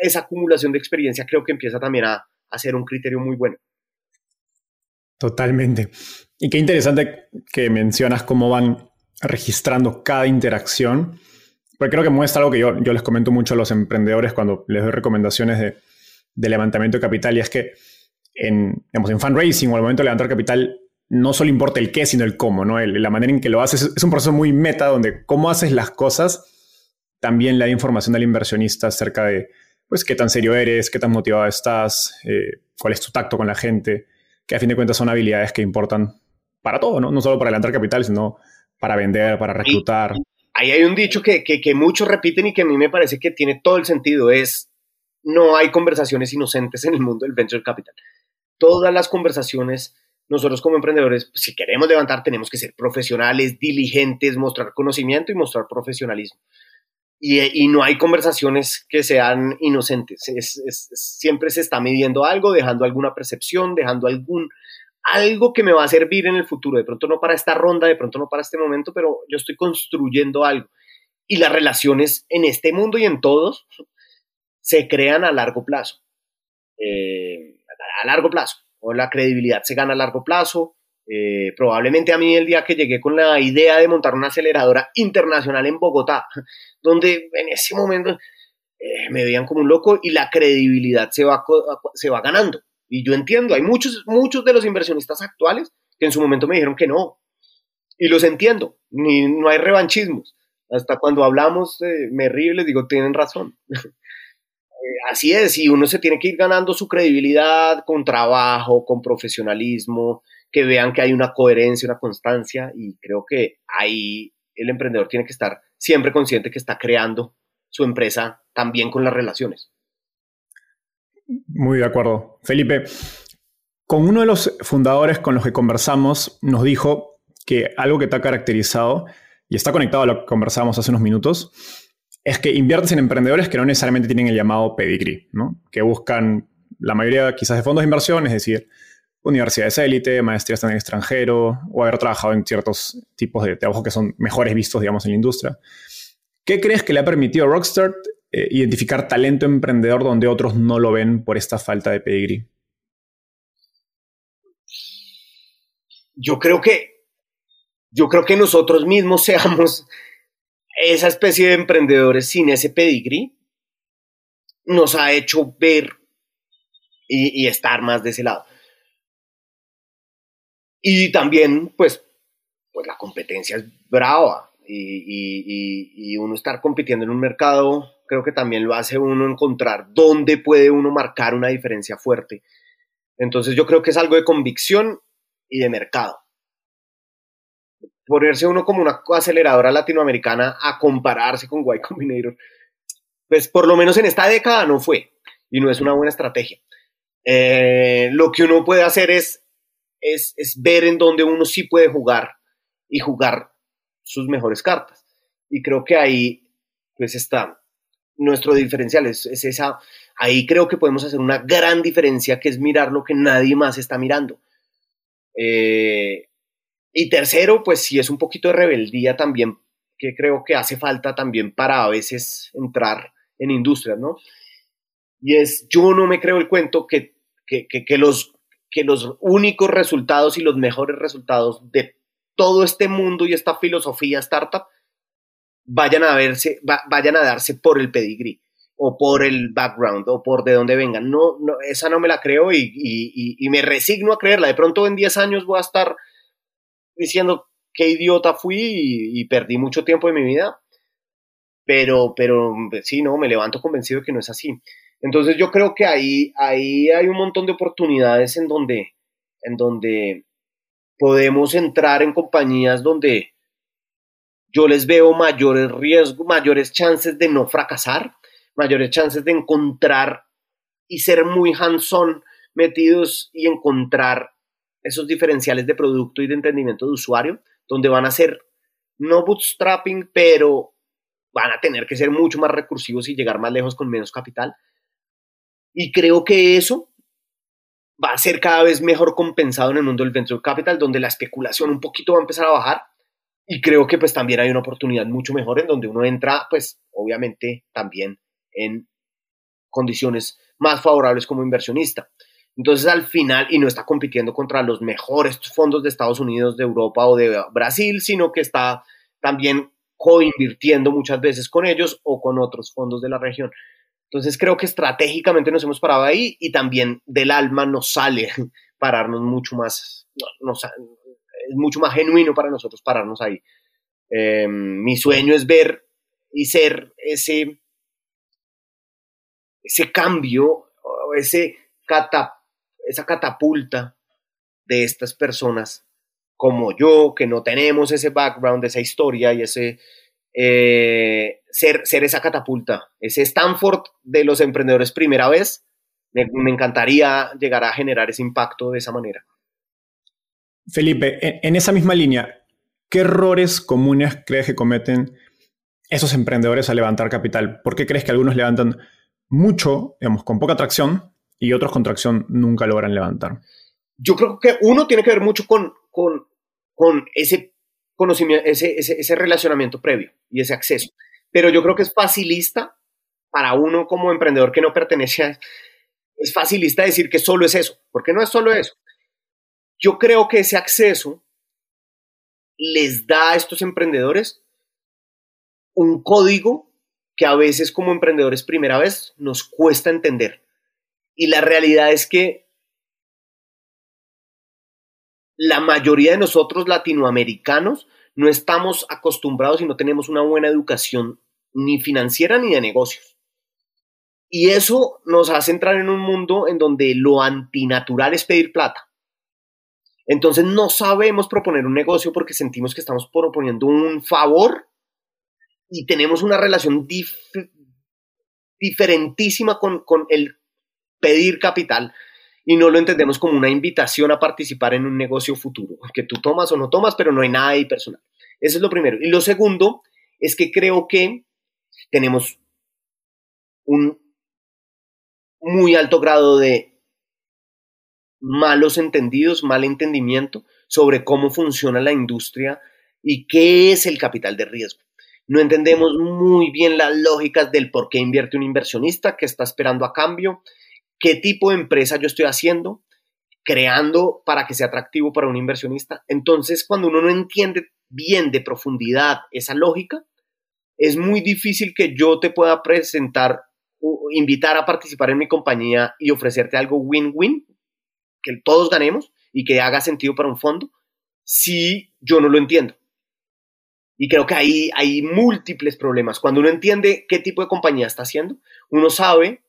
esa acumulación de experiencia creo que empieza también a, a ser un criterio muy bueno. Totalmente. Y qué interesante que mencionas cómo van registrando cada interacción, porque creo que muestra algo que yo, yo les comento mucho a los emprendedores cuando les doy recomendaciones de, levantamiento de capital, y es que en, en fundraising o al momento de levantar capital no solo importa el qué, sino el cómo, ¿no? la manera en que lo haces es un proceso muy meta donde cómo haces las cosas también le da información al inversionista acerca de pues qué tan serio eres, qué tan motivado estás, eh, cuál es tu tacto con la gente, que a fin de cuentas son habilidades que importan para todo, ¿no? No solo para adelantar capital, sino para vender, para reclutar. Ahí hay un dicho que, que, muchos repiten y que a mí me parece que tiene todo el sentido, es no hay conversaciones inocentes en el mundo del venture capital. todas las conversaciones, nosotros como emprendedores, pues, si queremos levantar, tenemos que ser profesionales, diligentes, mostrar conocimiento y mostrar profesionalismo. Y, no hay conversaciones que sean inocentes. siempre se está midiendo algo, dejando alguna percepción, dejando algún, algo que me va a servir en el futuro. De pronto no para esta ronda, de pronto no para este momento, pero yo estoy construyendo algo. Y las relaciones en este mundo y en todos se crean a largo plazo. Eh, a largo plazo. O la credibilidad se gana a largo plazo. Eh, probablemente a mí el día que llegué con la idea de montar una aceleradora internacional en Bogotá, donde en ese momento eh, me veían como un loco y la credibilidad se va, se va ganando. Y yo entiendo, hay muchos, muchos de los inversionistas actuales que en su momento me dijeron que no. Y los entiendo, ni, no hay revanchismos. Hasta cuando hablamos, me río y les digo, tienen razón. así es, y uno se tiene que ir ganando su credibilidad con trabajo, con profesionalismo, que vean que hay una coherencia, una constancia, y creo que ahí el emprendedor tiene que estar siempre consciente que está creando su empresa también con las relaciones. Muy de acuerdo. Felipe, con uno de los fundadores con los que conversamos, nos dijo que algo que te ha caracterizado, y está conectado a lo que conversábamos hace unos minutos, es que inviertes en emprendedores que no necesariamente tienen el llamado pedigree, ¿no? que buscan la mayoría quizás de fondos de inversión, es decir, universidades élite, maestrías en el extranjero o haber trabajado en ciertos tipos de trabajo que son mejores vistos, digamos, en la industria. ¿Qué crees que le ha permitido a Rockstar eh, identificar talento emprendedor donde otros no lo ven por esta falta de pedigree? Yo creo que yo creo que nosotros mismos seamos esa especie de emprendedores sin ese pedigrí nos ha hecho ver y, estar más de ese lado. Y también, pues, pues la competencia es brava y, y, uno estar compitiendo en un mercado, creo que también lo hace uno encontrar dónde puede uno marcar una diferencia fuerte. Entonces yo creo que es algo de convicción y de mercado ponerse uno como una aceleradora latinoamericana a compararse con Y Combinator, pues por lo menos en esta década no fue y no es una buena estrategia. Eh, lo que uno puede hacer es, es, ver en dónde uno sí puede jugar y jugar sus mejores cartas. Y creo que ahí pues está nuestro diferencial, es, esa, ahí creo que podemos hacer una gran diferencia que es mirar lo que nadie más está mirando. Eh, y tercero, pues sí es un poquito de rebeldía también, que creo que hace falta también para a veces entrar en industrias, ¿no? Y es, yo no me creo el cuento que, que, que, los, que los únicos resultados y los mejores resultados de todo este mundo y esta filosofía startup vayan a verse, vayan a darse por el pedigrí o por el background o por de dónde vengan. No, no esa no me la creo y, y, y, me resigno a creerla. De pronto en 10 años voy a estar diciendo qué idiota fui y, perdí mucho tiempo de mi vida, pero, pero sí, no, me levanto convencido de que no es así. Entonces yo creo que ahí, ahí hay un montón de oportunidades en donde, en donde podemos entrar en compañías donde yo les veo mayores riesgos, mayores chances de no fracasar, mayores chances de encontrar y ser muy hands-on metidos y encontrar esos diferenciales de producto y de entendimiento de usuario, donde van a ser no bootstrapping, pero van a tener que ser mucho más recursivos y llegar más lejos con menos capital. Y creo que eso va a ser cada vez mejor compensado en el mundo del venture capital, donde la especulación un poquito va a empezar a bajar. Y creo que pues también hay una oportunidad mucho mejor en donde uno entra, pues obviamente también en condiciones más favorables como inversionista. Entonces al final, y no está compitiendo contra los mejores fondos de Estados Unidos, de Europa o de Brasil, sino que está también coinvirtiendo muchas veces con ellos o con otros fondos de la región. Entonces creo que estratégicamente nos hemos parado ahí y también del alma nos sale pararnos mucho más, es mucho más genuino para nosotros pararnos ahí. Em, mi sueño es ver y ser ese, ese cambio, ese catap esa catapulta de estas personas como yo, que no tenemos ese background, esa historia y ese eh, ser, ser esa catapulta, ese Stanford de los emprendedores primera vez, Me, encantaría llegar a generar ese impacto de esa manera. Felipe, en esa misma línea, ¿qué errores comunes crees que cometen esos emprendedores a levantar capital? ¿Por qué crees que algunos levantan mucho, digamos, con poca tracción y otros con nunca logran levantar? Yo creo que uno tiene que ver mucho con, con, con ese conocimiento, ese, ese, ese relacionamiento previo y ese acceso. Pero yo creo que es facilista para uno como emprendedor que no pertenece a... Es facilista decir que solo es eso, porque no es solo eso. Yo creo que ese acceso les da a estos emprendedores un código que a veces como emprendedores primera vez nos cuesta entender. Y la realidad es que la mayoría de nosotros latinoamericanos no estamos acostumbrados y no tenemos una buena educación ni financiera ni de negocios. Y eso nos hace entrar en un mundo en donde lo antinatural es pedir plata. Entonces no sabemos proponer un negocio porque sentimos que estamos proponiendo un favor y tenemos una relación diferentísima con, con el pedir capital y no lo entendemos como una invitación a participar en un negocio futuro, que tú tomas o no tomas, pero no hay nada ahí personal. Eso es lo primero. Y lo segundo es que creo que tenemos un muy alto grado de malos entendidos, mal entendimiento sobre cómo funciona la industria y qué es el capital de riesgo. No entendemos muy bien las lógicas del por qué invierte un inversionista, qué está esperando a cambio, qué tipo de empresa yo estoy haciendo, creando para que sea atractivo para un inversionista. Entonces, cuando uno no entiende bien de profundidad esa lógica, es muy difícil que yo te pueda presentar, invitar a participar en mi compañía y ofrecerte algo win-win, que todos ganemos y que haga sentido para un fondo, si yo no lo entiendo. Y creo que ahí hay múltiples problemas. Cuando uno entiende qué tipo de compañía está haciendo, uno sabe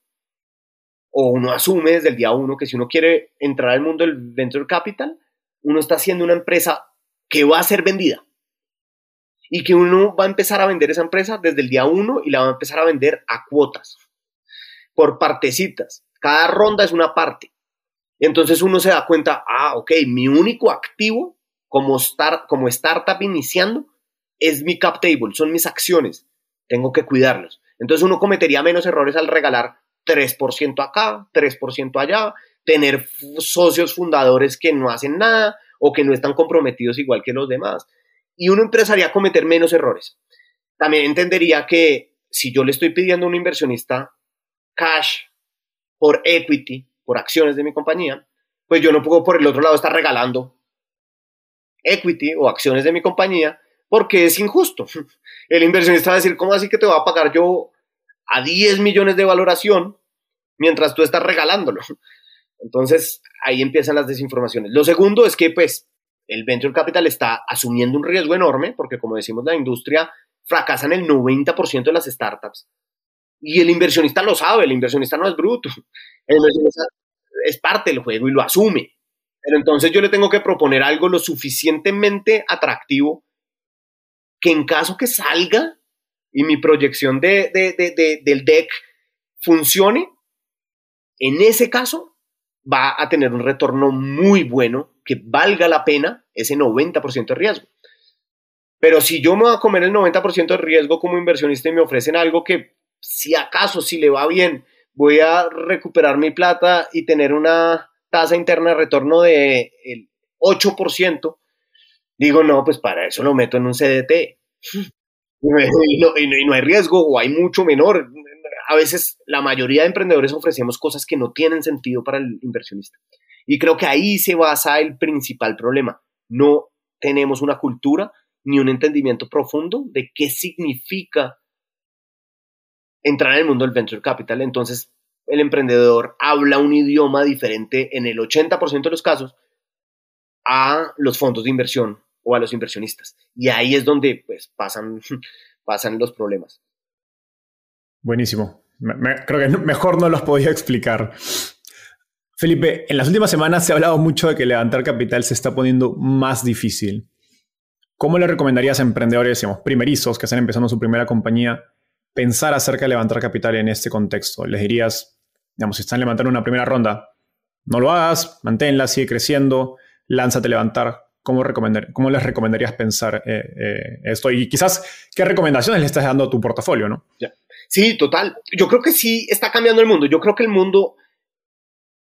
o uno asume desde el día uno que si uno quiere entrar al mundo del venture capital, uno está haciendo una empresa que va a ser vendida. Y que uno va a empezar a vender esa empresa desde el día uno y la va a empezar a vender a cuotas, por partecitas. Cada ronda es una parte. Entonces uno se da cuenta, ah, ok, mi único activo como, start, como startup iniciando es mi cap table, son mis acciones. Tengo que cuidarlos. Entonces uno cometería menos errores al regalar 3% acá, 3% allá, tener socios fundadores que no hacen nada o que no están comprometidos igual que los demás. Y uno empezaría a cometer menos errores. También entendería que si yo le estoy pidiendo a un inversionista cash por equity, por acciones de mi compañía, pues yo no puedo por el otro lado estar regalando equity o acciones de mi compañía porque es injusto. El inversionista va a decir, ¿cómo así que te va a pagar yo a 10 millones de valoración mientras tú estás regalándolo? Entonces ahí empiezan las desinformaciones. Lo segundo es que pues el venture capital está asumiendo un riesgo enorme porque como decimos la industria fracasa en el 90% de las startups y el inversionista lo sabe, el inversionista no es bruto, el inversionista es parte del juego y lo asume. Pero entonces yo le tengo que proponer algo lo suficientemente atractivo que en caso que salga y mi proyección de, del deck funcione, en ese caso va a tener un retorno muy bueno que valga la pena ese 90% de riesgo. Pero si yo me voy a comer el 90% de riesgo como inversionista y me ofrecen algo que si acaso, si le va bien, voy a recuperar mi plata y tener una tasa interna de retorno de el 8%, digo, no, pues para eso lo meto en un CDT. Y no, y no, hay riesgo o hay mucho menor. A veces la mayoría de emprendedores ofrecemos cosas que no tienen sentido para el inversionista. Y creo que ahí se basa el principal problema. No tenemos una cultura ni un entendimiento profundo de qué significa entrar en el mundo del venture capital. Entonces, el emprendedor habla un idioma diferente en el 80% de los casos a los fondos de inversión o a los inversionistas. Y ahí es donde pues, pasan, pasan los problemas. Buenísimo. creo que mejor no los podía explicar. Felipe, en las últimas semanas se ha hablado mucho de que levantar capital se está poniendo más difícil. ¿Cómo le recomendarías a emprendedores, digamos, primerizos que están empezando su primera compañía pensar acerca de levantar capital en este contexto? ¿Les dirías Digamos, si están levantando una primera ronda, no lo hagas, manténla, sigue creciendo, lánzate a levantar. ¿Cómo, recomendar, cómo les recomendarías pensar eh, eh, esto? Y quizás, ¿qué recomendaciones le estás dando a tu portafolio, no? Sí, total. Yo creo que sí está cambiando el mundo. Yo creo que el mundo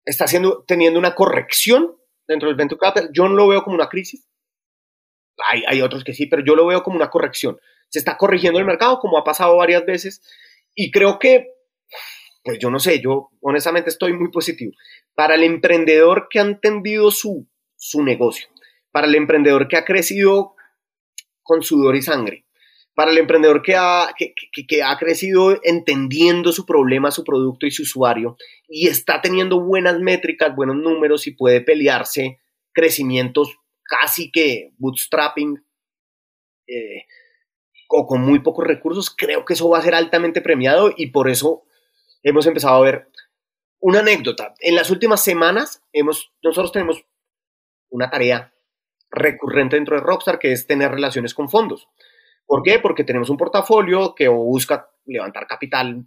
está haciendo, teniendo una corrección dentro del venture capital. Yo no lo veo como una crisis. Hay, hay otros que sí, pero yo lo veo como una corrección. Se está corrigiendo el mercado, como ha pasado varias veces. Y creo que, pues yo no sé, yo honestamente estoy muy positivo. Para el emprendedor que ha entendido su, su negocio, para el emprendedor que ha crecido con sudor y sangre, para el emprendedor que ha, que, ha crecido entendiendo su problema, su producto y su usuario y está teniendo buenas métricas, buenos números y puede pelearse crecimientos casi que bootstrapping eh, o con muy pocos recursos, creo que eso va a ser altamente premiado y por eso hemos empezado a ver una anécdota. En las últimas semanas hemos, nosotros tenemos una tarea recurrente dentro de Rockstar que es tener relaciones con fondos. ¿Por qué? Porque tenemos un portafolio que busca levantar capital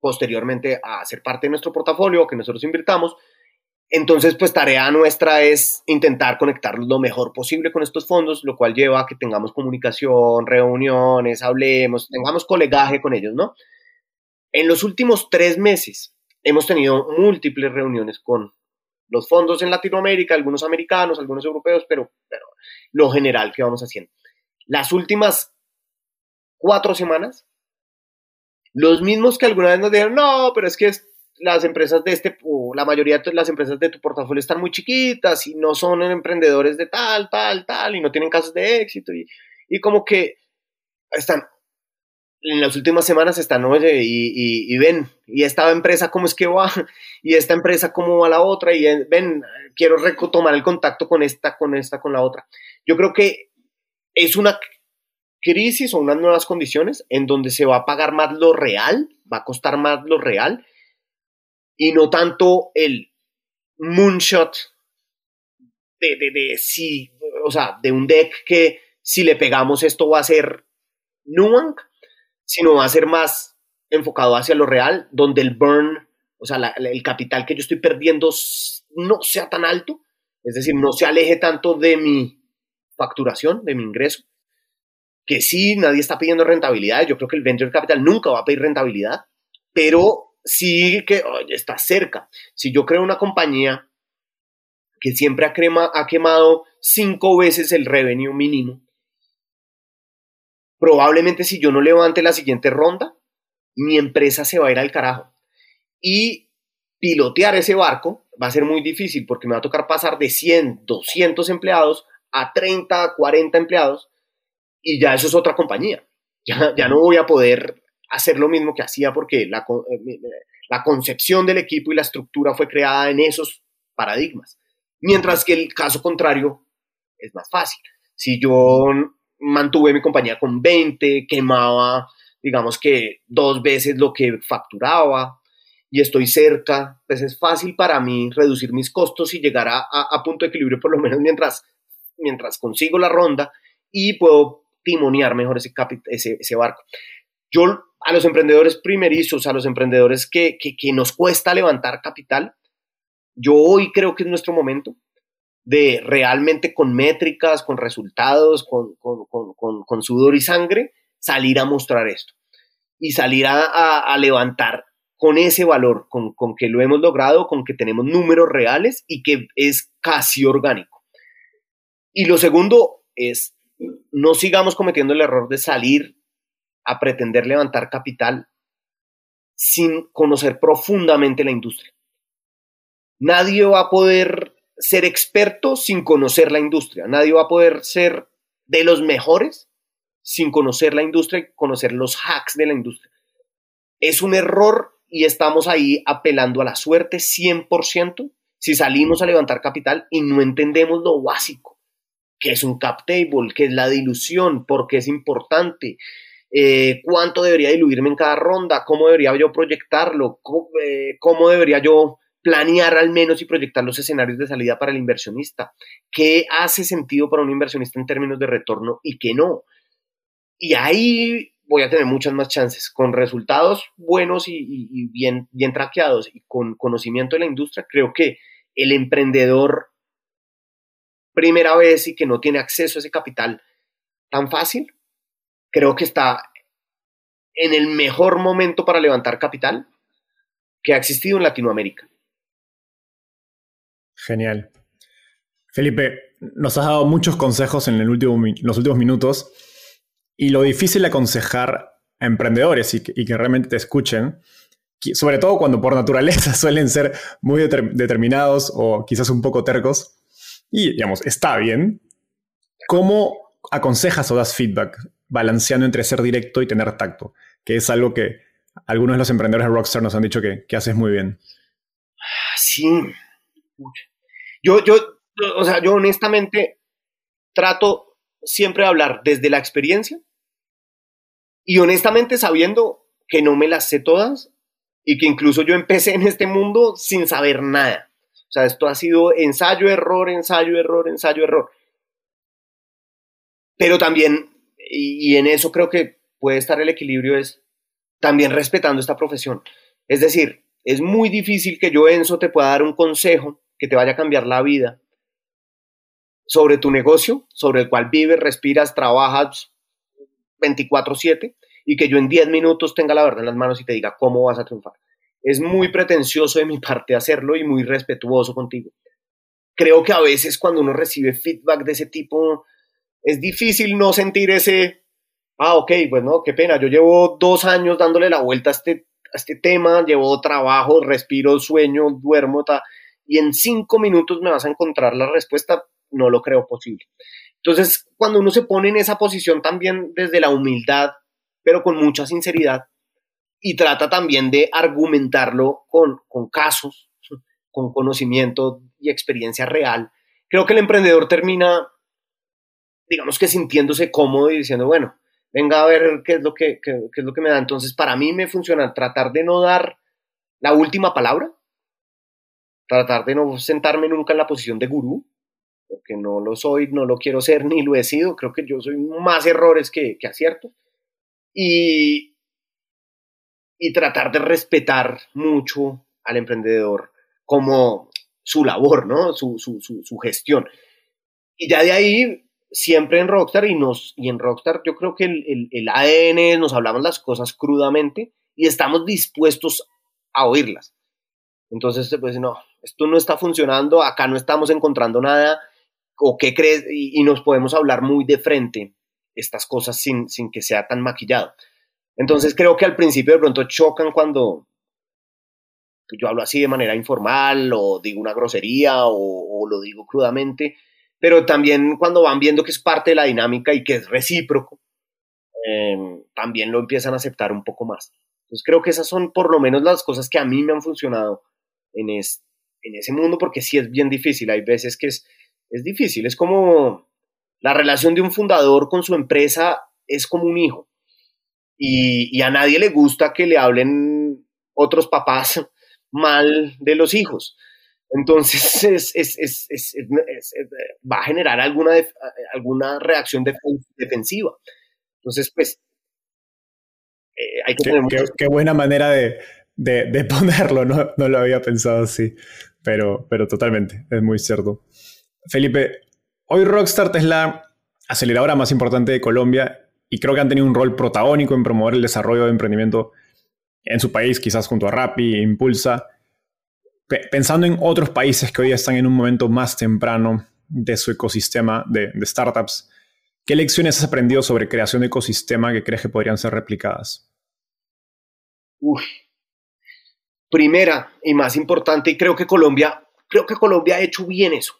posteriormente a ser parte de nuestro portafolio, que nosotros invirtamos. Entonces, pues tarea nuestra es intentar conectar lo mejor posible con estos fondos, lo cual lleva a que tengamos comunicación, reuniones, hablemos, tengamos colegaje con ellos, ¿no? En los últimos tres meses hemos tenido múltiples reuniones con los fondos en Latinoamérica, algunos americanos, algunos europeos, pero, pero lo general que vamos haciendo. Las últimas cuatro semanas, los mismos que alguna vez nos dijeron, no, pero es que las empresas de este, o la mayoría de las empresas de tu portafolio están muy chiquitas y no son emprendedores de tal, tal, tal, y no tienen casos de éxito, y, y como que están, en las últimas semanas están, oye, y, ven, y esta empresa cómo es que va, y esta empresa cómo va la otra, y ven, quiero retomar el contacto con esta, con esta, con la otra. Yo creo que es una crisis o unas nuevas condiciones en donde se va a pagar más lo real, va a costar más lo real y no tanto el moonshot de, de, de si, o sea, de un deck que si le pegamos esto va a ser Nuanc, sino va a ser más enfocado hacia lo real, donde el burn, o sea, el capital que yo estoy perdiendo no sea tan alto, es decir, no se aleje tanto de mi facturación, de mi ingreso, que sí, nadie está pidiendo rentabilidad. Yo creo que el venture capital nunca va a pedir rentabilidad, pero sí que está cerca. Si yo creo una compañía que siempre ha, ha quemado cinco veces el revenue mínimo, probablemente si yo no levante la siguiente ronda, mi empresa se va a ir al carajo. Y pilotear ese barco va a ser muy difícil porque me va a tocar pasar de 100, 200 empleados a 30, 40 empleados y ya eso es otra compañía. Ya, ya no voy a poder hacer lo mismo que hacía porque la, eh, la concepción del equipo y la estructura fue creada en esos paradigmas. Mientras que el caso contrario es más fácil. Si yo mantuve mi compañía con 20, quemaba, digamos que dos veces lo que facturaba y estoy cerca, pues es fácil para mí reducir mis costos y llegar a, a, punto de equilibrio por lo menos mientras, mientras consigo la ronda y puedo timonear mejor ese, ese, ese barco. Yo a los emprendedores primerizos, a los emprendedores que, que, nos cuesta levantar capital, yo hoy creo que es nuestro momento de realmente con métricas, con resultados, con, con, con, sudor y sangre, salir a mostrar esto y salir a, a, a levantar con ese valor, con, con, que lo hemos logrado, con que tenemos números reales y que es casi orgánico. Y lo segundo es no sigamos cometiendo el error de salir a pretender levantar capital sin conocer profundamente la industria. Nadie va a poder ser experto sin conocer la industria. Nadie va a poder ser de los mejores sin conocer la industria y conocer los hacks de la industria. Es un error y estamos ahí apelando a la suerte 100% si salimos a levantar capital y no entendemos lo básico qué es un cap table, qué es la dilución, por qué es importante, eh, cuánto debería diluirme en cada ronda, cómo debería yo proyectarlo, eh, cómo, debería yo planear al menos y proyectar los escenarios de salida para el inversionista, qué hace sentido para un inversionista en términos de retorno y qué no. Y ahí voy a tener muchas más chances. Con resultados buenos y, bien, bien traqueados y con conocimiento de la industria, creo que el emprendedor primera vez y que no tiene acceso a ese capital tan fácil, creo que está en el mejor momento para levantar capital que ha existido en Latinoamérica. Genial. Felipe, nos has dado muchos consejos en los últimos minutos y lo difícil de aconsejar a emprendedores y que, realmente te escuchen, sobre todo cuando por naturaleza suelen ser muy determinados o quizás un poco tercos, y digamos, está bien, ¿cómo aconsejas o das feedback balanceando entre ser directo y tener tacto? Que es algo que algunos de los emprendedores de Rockstar nos han dicho que, que haces muy bien. Sí. Yo, yo, o sea, yo honestamente trato siempre de hablar desde la experiencia y honestamente sabiendo que no me las sé todas y que incluso yo empecé en este mundo sin saber nada. O sea, esto ha sido ensayo, error, ensayo, error, ensayo, error. Pero también, y, en eso creo que puede estar el equilibrio, es también respetando esta profesión. Es decir, es muy difícil que yo, Enzo, te pueda dar un consejo que te vaya a cambiar la vida sobre tu negocio, sobre el cual vives, respiras, trabajas 24/7 y que yo en 10 minutos tenga la verdad en las manos y te diga cómo vas a triunfar. Es muy pretencioso de mi parte hacerlo y muy respetuoso contigo. Creo que a veces cuando uno recibe feedback de ese tipo, es difícil no sentir ese, ah, ok, pues no, qué pena, yo llevo dos años dándole la vuelta a este, a este tema, llevo trabajo, respiro, sueño, duermo, y en cinco minutos me vas a encontrar la respuesta, no lo creo posible. Entonces, cuando uno se pone en esa posición también desde la humildad, pero con mucha sinceridad, y trata también de argumentarlo con, con casos, con conocimiento y experiencia real, creo que el emprendedor termina digamos que sintiéndose cómodo y diciendo, bueno, venga a ver qué es lo que, es lo que me da. Entonces, para mí me funciona tratar de no dar la última palabra, tratar de no sentarme nunca en la posición de gurú, porque no lo soy, no lo quiero ser, ni lo he sido. Creo que yo soy más errores que, que aciertos. Y, y tratar de respetar mucho al emprendedor como su labor, ¿no? Su, su, su, su gestión. Y ya de ahí siempre en Rockstar y, nos, y en Rockstar yo creo que el, el, ADN nos hablamos las cosas crudamente y estamos dispuestos a oírlas. Entonces, pues no, esto no está funcionando, acá no estamos encontrando nada, o qué crees, y, nos podemos hablar muy de frente estas cosas sin, sin que sea tan maquillado. Entonces creo que al principio de pronto chocan cuando yo hablo así de manera informal o digo una grosería o, lo digo crudamente, pero también cuando van viendo que es parte de la dinámica y que es recíproco, em, también lo empiezan a aceptar un poco más. Entonces creo que esas son por lo menos las cosas que a mí me han funcionado en, en ese mundo, porque sí es bien difícil, hay veces que es, es difícil, es como la relación de un fundador con su empresa es como un hijo. Y, y, a nadie le gusta que le hablen otros papás mal de los hijos. Entonces es, va a generar alguna, alguna reacción defensiva. Entonces, pues, eh, hay que qué, tener qué, buena manera de, ponerlo, ¿no? no, lo había pensado así, pero, pero totalmente, es muy cierto. Felipe, hoy Rockstar es la aceleradora más importante de Colombia y creo que han tenido un rol protagónico en promover el desarrollo de emprendimiento en su país, quizás junto a Rappi Impulsa pensando en otros países que hoy están en un momento más temprano de su ecosistema de, startups, ¿qué lecciones has aprendido sobre creación de ecosistema que crees que podrían ser replicadas? Uy. Primera y más importante, y creo que Colombia, creo que Colombia ha hecho bien eso.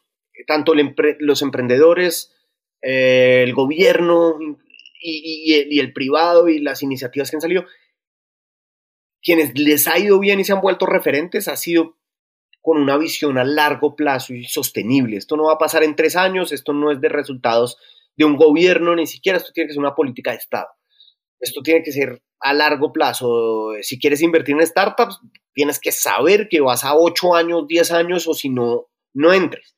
Tanto los emprendedores, eh, el gobierno y el privado y las iniciativas que han salido, quienes les ha ido bien y se han vuelto referentes ha sido con una visión a largo plazo y sostenible. Esto no va a pasar en tres años, esto no es de resultados de un gobierno, ni siquiera esto tiene que ser una política de Estado. Esto tiene que ser a largo plazo. Si quieres invertir en startups, tienes que saber que vas a ocho años, diez años o si no, no entres.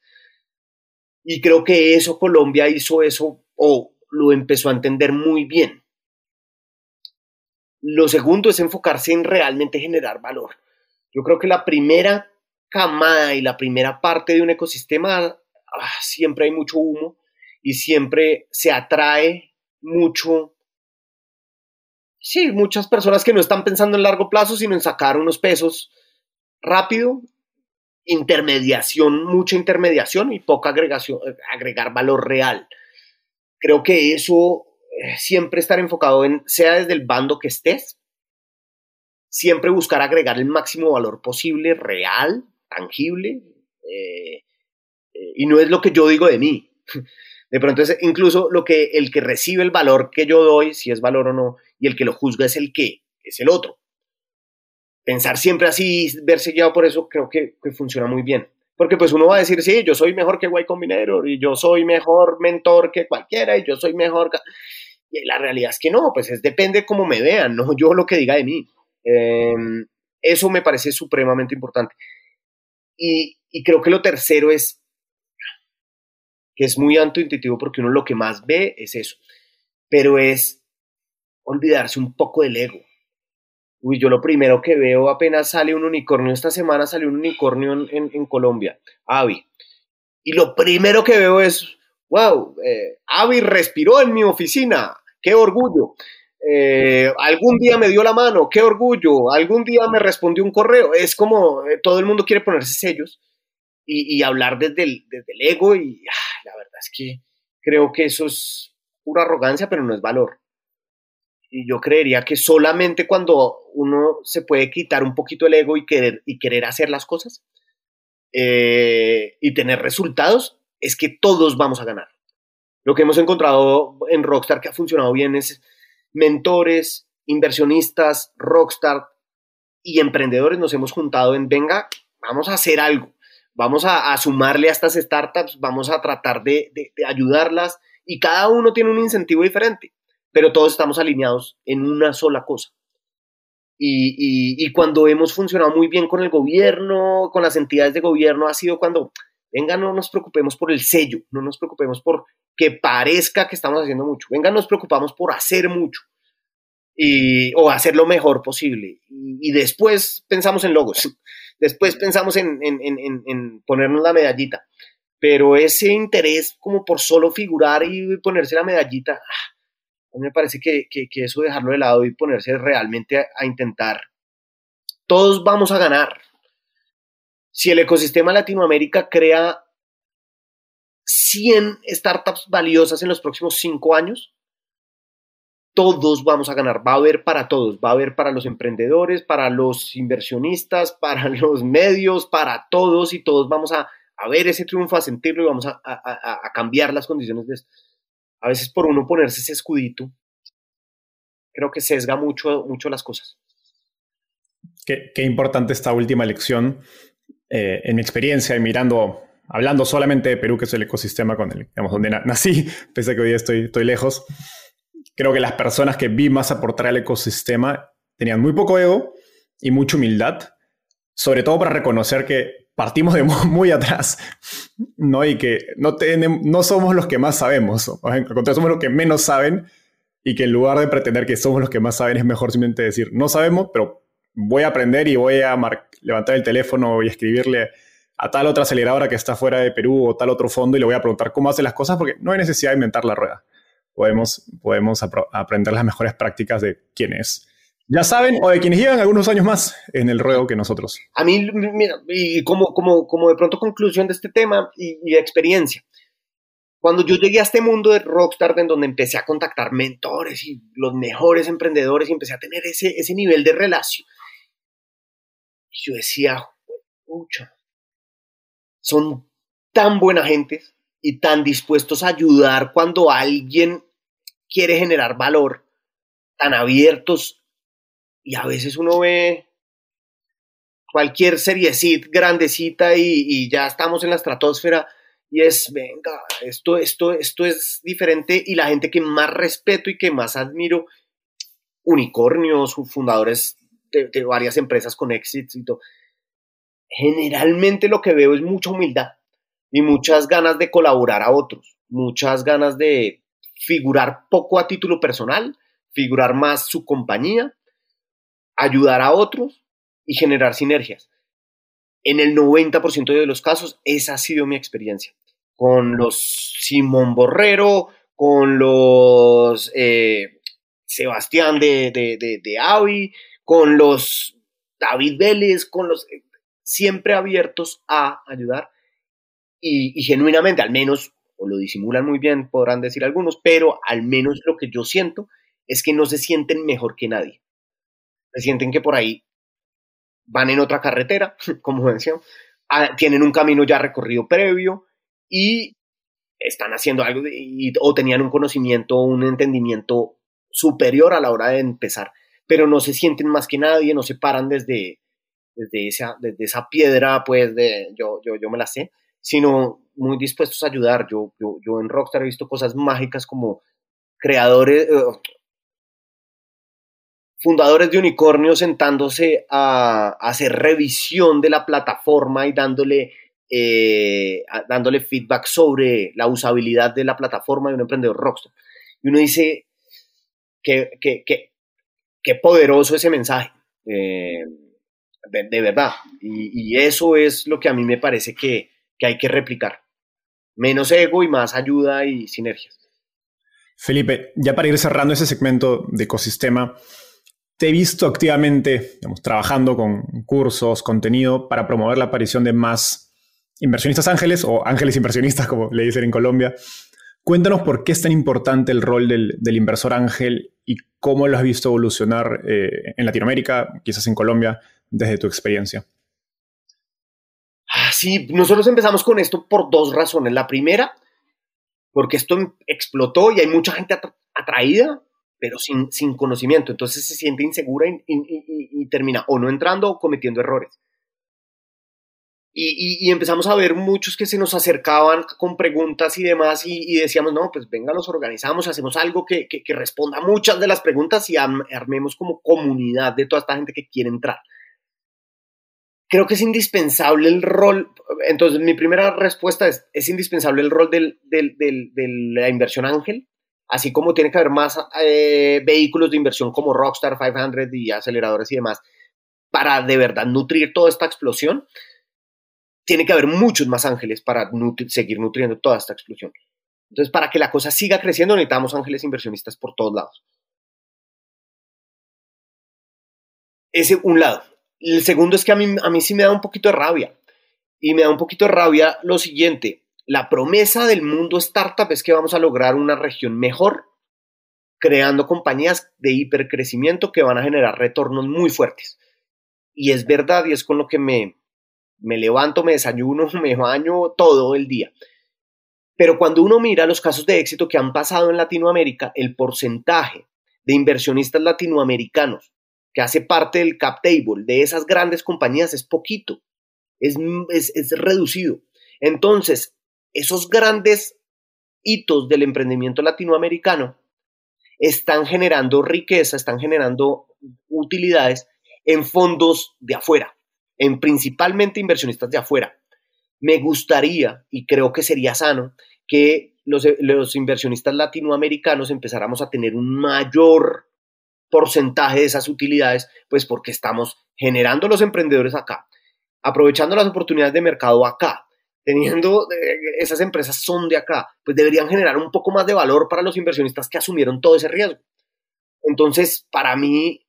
Y creo que eso Colombia hizo eso o lo empezó a entender muy bien. Lo segundo es enfocarse en realmente generar valor. Yo creo que la primera camada y la primera parte de un ecosistema ah, siempre hay mucho humo y siempre se atrae mucho sí, muchas personas que no están pensando en largo plazo, sino en sacar unos pesos rápido, intermediación, mucha intermediación y poca agregación, agregar valor real. Creo que eso eh, siempre estar enfocado en, sea desde el bando que estés, siempre buscar agregar el máximo valor posible, real, tangible, eh, eh, y no es lo que yo digo de mí. De pronto es incluso lo que el que recibe el valor que yo doy, si es valor o no, y el que lo juzga es el que, es el otro. Pensar siempre así, verse guiado por eso, creo que, funciona muy bien. Porque pues uno va a decir, sí, yo soy mejor que Y Combinator y yo soy mejor mentor que cualquiera y yo soy mejor... Y la realidad es que no, pues es, depende cómo me vean, no yo lo que diga de mí. Em, eso me parece supremamente importante. Y, y creo que lo tercero es que es muy intuitivo porque uno lo que más ve es eso, pero es olvidarse un poco del ego. Uy, yo lo primero que veo apenas sale un unicornio, esta semana salió un unicornio en, Colombia, Avi. Y lo primero que veo es, wow, eh, Avi respiró en mi oficina, qué orgullo. Eh, algún día me dio la mano, qué orgullo. Algún día me respondió un correo. Es como eh, todo el mundo quiere ponerse sellos y, hablar desde el, desde el ego y ah, la verdad es que creo que eso es pura arrogancia, pero no es valor. Y yo creería que solamente cuando uno se puede quitar un poquito el ego y querer, y querer hacer las cosas eh, y tener resultados, es que todos vamos a ganar. Lo que hemos encontrado en Rockstar que ha funcionado bien es mentores, inversionistas, Rockstar y emprendedores. Nos hemos juntado en, venga, vamos a hacer algo. Vamos a, sumarle a estas startups, vamos a tratar de, ayudarlas y cada uno tiene un incentivo diferente, pero todos estamos alineados en una sola cosa. Y, cuando hemos funcionado muy bien con el gobierno, con las entidades de gobierno, ha sido cuando, venga, no nos preocupemos por el sello, no nos preocupemos por que parezca que estamos haciendo mucho, venga, nos preocupamos por hacer mucho y, o hacer lo mejor posible. Y, después pensamos en logos, después pensamos en, ponernos la medallita. Pero ese interés como por solo figurar y ponerse la medallita, ah, a mí me parece que, eso dejarlo de lado y ponerse realmente a, intentar. Todos vamos a ganar. Si el ecosistema Latinoamérica crea 100 startups valiosas en los próximos 5 años, todos vamos a ganar, va a haber para todos, va a haber para los emprendedores, para los inversionistas, para los medios, para todos y todos vamos a, ver ese triunfo, a sentirlo y vamos a, cambiar las condiciones de. A veces por uno ponerse ese escudito, creo que sesga mucho, mucho las cosas. Qué, importante esta última lección. Eh, en mi experiencia y mirando, hablando solamente de Perú, que es el ecosistema con donde nací, pese a que hoy estoy, estoy lejos, creo que las personas que vi más aportar al ecosistema tenían muy poco ego y mucha humildad, sobre todo para reconocer que partimos de muy atrás, ¿no? Y que no, tenemos, no somos los que más sabemos, al contrario, somos los que menos saben y que en lugar de pretender que somos los que más saben, es mejor simplemente decir, no sabemos, pero voy a aprender y voy a levantar el teléfono y escribirle a tal otra aceleradora que está fuera de Perú o tal otro fondo y le voy a preguntar cómo hace las cosas porque no hay necesidad de inventar la rueda podemos, podemos aprender las mejores prácticas de quienes ya saben o de quienes llevan algunos años más en el ruedo que nosotros. A mí, mira, y como, como, como de pronto conclusión de este tema y, y experiencia, cuando yo llegué a este mundo de Rockstar, en donde empecé a contactar mentores y los mejores emprendedores y empecé a tener ese, ese nivel de relación, yo decía, mucho, son tan buena gente y tan dispuestos a ayudar cuando alguien quiere generar valor, tan abiertos, y a veces uno ve cualquier seriecita grandecita y, ya estamos en la estratosfera y es, venga, esto, esto, esto es diferente y la gente que más respeto y que más admiro, unicornios, fundadores de, de varias empresas con éxito, generalmente lo que veo es mucha humildad y muchas ganas de colaborar a otros, muchas ganas de figurar poco a título personal, figurar más su compañía ayudar a otros y generar sinergias. En el 90% de los casos, esa ha sido mi experiencia. Con los Simón Borrero, con los eh, Sebastián de, de, de, Avi, con los David Vélez, con los eh, siempre abiertos a ayudar y, y, genuinamente, al menos, o lo disimulan muy bien, podrán decir algunos, pero al menos lo que yo siento es que no se sienten mejor que nadie. Se sienten que por ahí van en otra carretera, como decía, ah, tienen un camino ya recorrido previo y están haciendo algo o tenían un conocimiento, un entendimiento superior a la hora de empezar, pero no se sienten más que nadie, no se paran desde, desde, esa, desde esa piedra, pues de yo, yo, yo me la sé, sino muy dispuestos a ayudar. Yo, yo, yo en Rockstar he visto cosas mágicas como creadores, eh, fundadores de Unicornio sentándose a, hacer revisión de la plataforma y dándole, eh, dándole feedback sobre la usabilidad de la plataforma de un emprendedor rockstar. Y uno dice, qué, qué, qué, poderoso ese mensaje, eh, de, verdad. Y, eso es lo que a mí me parece que, que hay que replicar. Menos ego y más ayuda y sinergias. Felipe, ya para ir cerrando ese segmento de ecosistema, te he visto activamente trabajando con cursos, contenido para promover la aparición de más inversionistas ángeles o ángeles inversionistas, como le dicen en Colombia. Cuéntanos por qué es tan importante el rol del, inversor ángel y cómo lo has visto evolucionar eh, en Latinoamérica, quizás en Colombia, desde tu experiencia. Ah, sí, nosotros empezamos con esto por dos razones. La primera, porque esto explotó y hay mucha gente atraída pero sin, sin conocimiento. Entonces se siente insegura y, termina o no entrando o cometiendo errores. Y, empezamos a ver muchos que se nos acercaban con preguntas y demás y, decíamos, no, pues venga, nos organizamos, hacemos algo que, que, que responda a muchas de las preguntas y armemos como comunidad de toda esta gente que quiere entrar. Creo que es indispensable el rol, entonces mi primera respuesta es, es indispensable el rol del, del, del, de la inversión ángel, así como tiene que haber más eh, vehículos de inversión como Rockstar 500 y aceleradores y demás, para de verdad nutrir toda esta explosión, tiene que haber muchos más ángeles para seguir nutriendo toda esta explosión. Entonces, para que la cosa siga creciendo, necesitamos ángeles inversionistas por todos lados. Ese un lado. El segundo es que a mí, a mí sí me da un poquito de rabia. Y me da un poquito de rabia lo siguiente la promesa del mundo startup es que vamos a lograr una región mejor, creando compañías de hipercrecimiento que van a generar retornos muy fuertes. Y es verdad, y es con lo que me, me levanto, me desayuno, me baño todo el día. Pero cuando uno mira los casos de éxito que han pasado en Latinoamérica, el porcentaje de inversionistas latinoamericanos que hace parte del cap table de esas grandes compañías es poquito, es, es, es reducido. Entonces, esos grandes hitos del emprendimiento latinoamericano están generando riqueza, están generando utilidades en fondos de afuera, en principalmente inversionistas de afuera. Me gustaría, y creo que sería sano, que los, los inversionistas latinoamericanos empezáramos a tener un mayor porcentaje de esas utilidades, pues porque estamos generando los emprendedores acá, aprovechando las oportunidades de mercado acá, teniendo eh, esas empresas son de acá, pues deberían generar un poco más de valor para los inversionistas que asumieron todo ese riesgo. Entonces, para mí,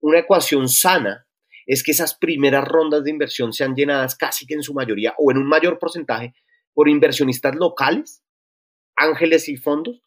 una ecuación sana es que esas primeras rondas de inversión sean llenadas casi que en su mayoría o en un mayor porcentaje por inversionistas locales, ángeles y fondos,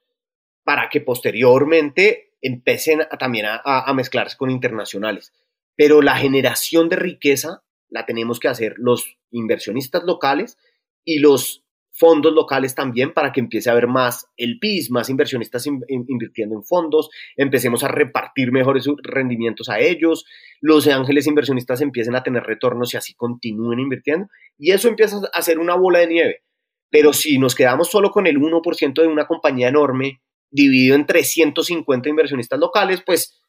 para que posteriormente empiecen también a, a mezclarse con internacionales. Pero la generación de riqueza la tenemos que hacer los inversionistas locales y los fondos locales también para que empiece a haber más el PIS, más inversionistas invirtiendo en fondos, empecemos a repartir mejores rendimientos a ellos, los ángeles inversionistas empiecen a tener retornos y así continúen invirtiendo y eso empieza a ser una bola de nieve. Pero si nos quedamos solo con el 1% de una compañía enorme dividido en 350 inversionistas locales, pues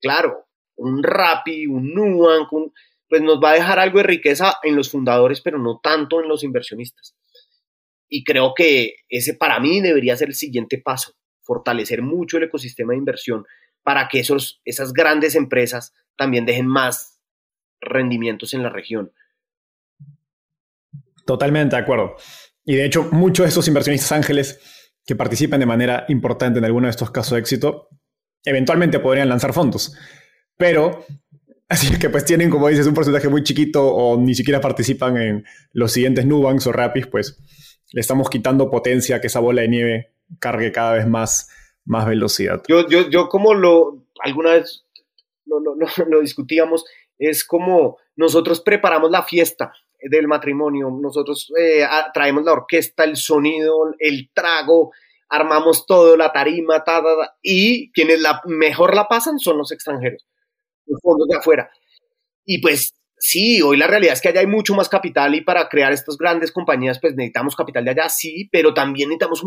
claro, un Rappi, un Nubank, un, pues nos va a dejar algo de riqueza en los fundadores, pero no tanto en los inversionistas. Y creo que ese para mí debería ser el siguiente paso, fortalecer mucho el ecosistema de inversión para que esos, esas grandes empresas también dejen más rendimientos en la región. Totalmente de acuerdo. Y de hecho, muchos de esos inversionistas ángeles que participan de manera importante en alguno de estos casos de éxito, eventualmente podrían lanzar fondos. Pero, así que pues tienen, como dices, un porcentaje muy chiquito o ni siquiera participan en los siguientes Nubanks o Rapis, pues le estamos quitando potencia que esa bola de nieve cargue cada vez más, más velocidad. Yo, yo, yo como lo, alguna vez lo, lo, lo discutíamos, es como nosotros preparamos la fiesta del matrimonio, nosotros eh, traemos la orquesta, el sonido, el trago, armamos todo, la tarima, ta, y quienes la mejor la pasan son los extranjeros, los fondos de afuera. Y pues sí, hoy la realidad es que allá hay mucho más capital y para crear estas grandes compañías pues necesitamos capital de allá, sí, pero también necesitamos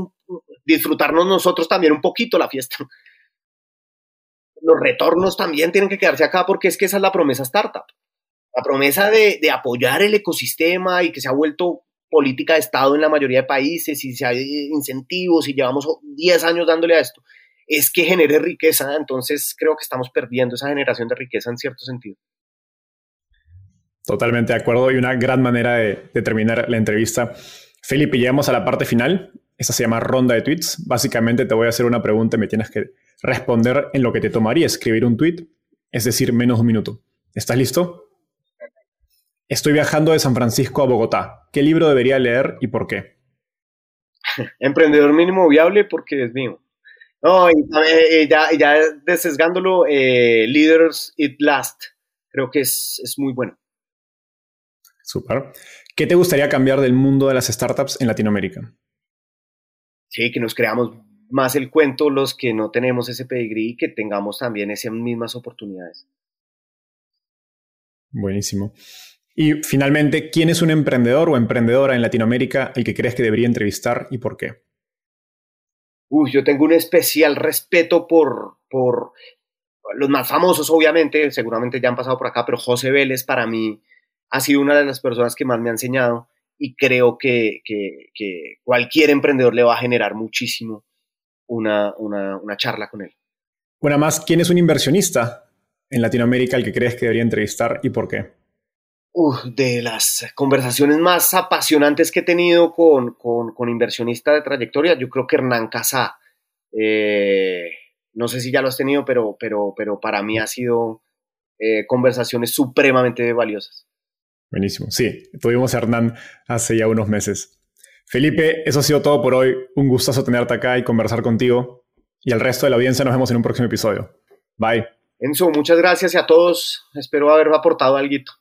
disfrutarnos nosotros también un poquito la fiesta. Los retornos también tienen que quedarse acá porque es que esa es la promesa startup. La promesa de, de apoyar el ecosistema y que se ha vuelto política de Estado en la mayoría de países y si hay incentivos y llevamos 10 años dándole a esto, es que genere riqueza. Entonces creo que estamos perdiendo esa generación de riqueza en cierto sentido. Totalmente de acuerdo y una gran manera de, terminar la entrevista. Felipe, llegamos a la parte final. Esa se llama ronda de tweets. Básicamente te voy a hacer una pregunta y me tienes que responder en lo que te tomaría escribir un tweet, es decir, menos de un minuto. ¿Estás listo? Estoy viajando de San Francisco a Bogotá. ¿Qué libro debería leer y por qué? Emprendedor mínimo viable porque es mío. No, y, ya, ya desesgándolo, eh, Leaders It Last. Creo que es, es muy bueno. Súper. ¿Qué te gustaría cambiar del mundo de las startups en Latinoamérica? Sí, que nos creamos más el cuento los que no tenemos ese pedigrí y que tengamos también esas mismas oportunidades. Buenísimo. Y finalmente, ¿quién es un emprendedor o emprendedora en Latinoamérica el que crees que debería entrevistar y por qué? Uy, yo tengo un especial respeto por, por los más famosos, obviamente, seguramente ya han pasado por acá, pero José Vélez para mí ha sido una de las personas que más me ha enseñado y creo que, que, cualquier emprendedor le va a generar muchísimo una, una, una charla con él. Una más, ¿quién es un inversionista en Latinoamérica el que crees que debería entrevistar y por qué? De las conversaciones más apasionantes que he tenido con, con, inversionistas de trayectoria, yo creo que Hernán Casá. Eh, no sé si ya lo has tenido, pero, pero, pero para mí ha sido eh, conversaciones supremamente valiosas. Buenísimo. Sí, tuvimos a Hernán hace ya unos meses. Felipe, eso ha sido todo por hoy. Un gustazo tenerte acá y conversar contigo. Y al resto de la audiencia nos vemos en un próximo episodio. Bye. Enzo, muchas gracias y a todos. Espero haber aportado algo.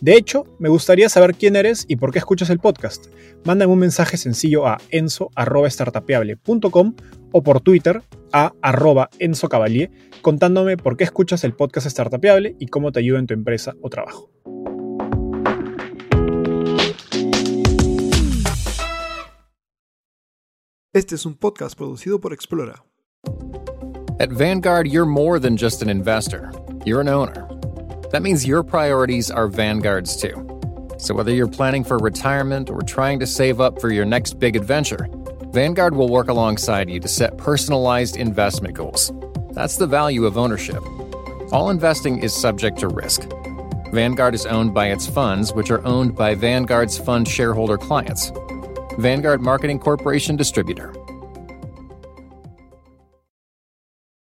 De hecho, me gustaría saber quién eres y por qué escuchas el podcast. Mándame un mensaje sencillo a enzo.startapeable.com o por Twitter a arroba enzocavalier contándome por qué escuchas el podcast Startapeable y cómo te ayuda en tu empresa o trabajo. Este es un podcast producido por Explora. At Vanguard, you're more than just an investor. You're an owner. That means your priorities are Vanguard's too. So whether you're planning for retirement or trying to save up for your next big adventure, Vanguard will work alongside you to set personalized investment goals. That's the value of ownership. All investing is subject to risk. Vanguard is owned by its funds, which are owned by Vanguard's fund shareholder clients. Vanguard Marketing Corporation Distributor.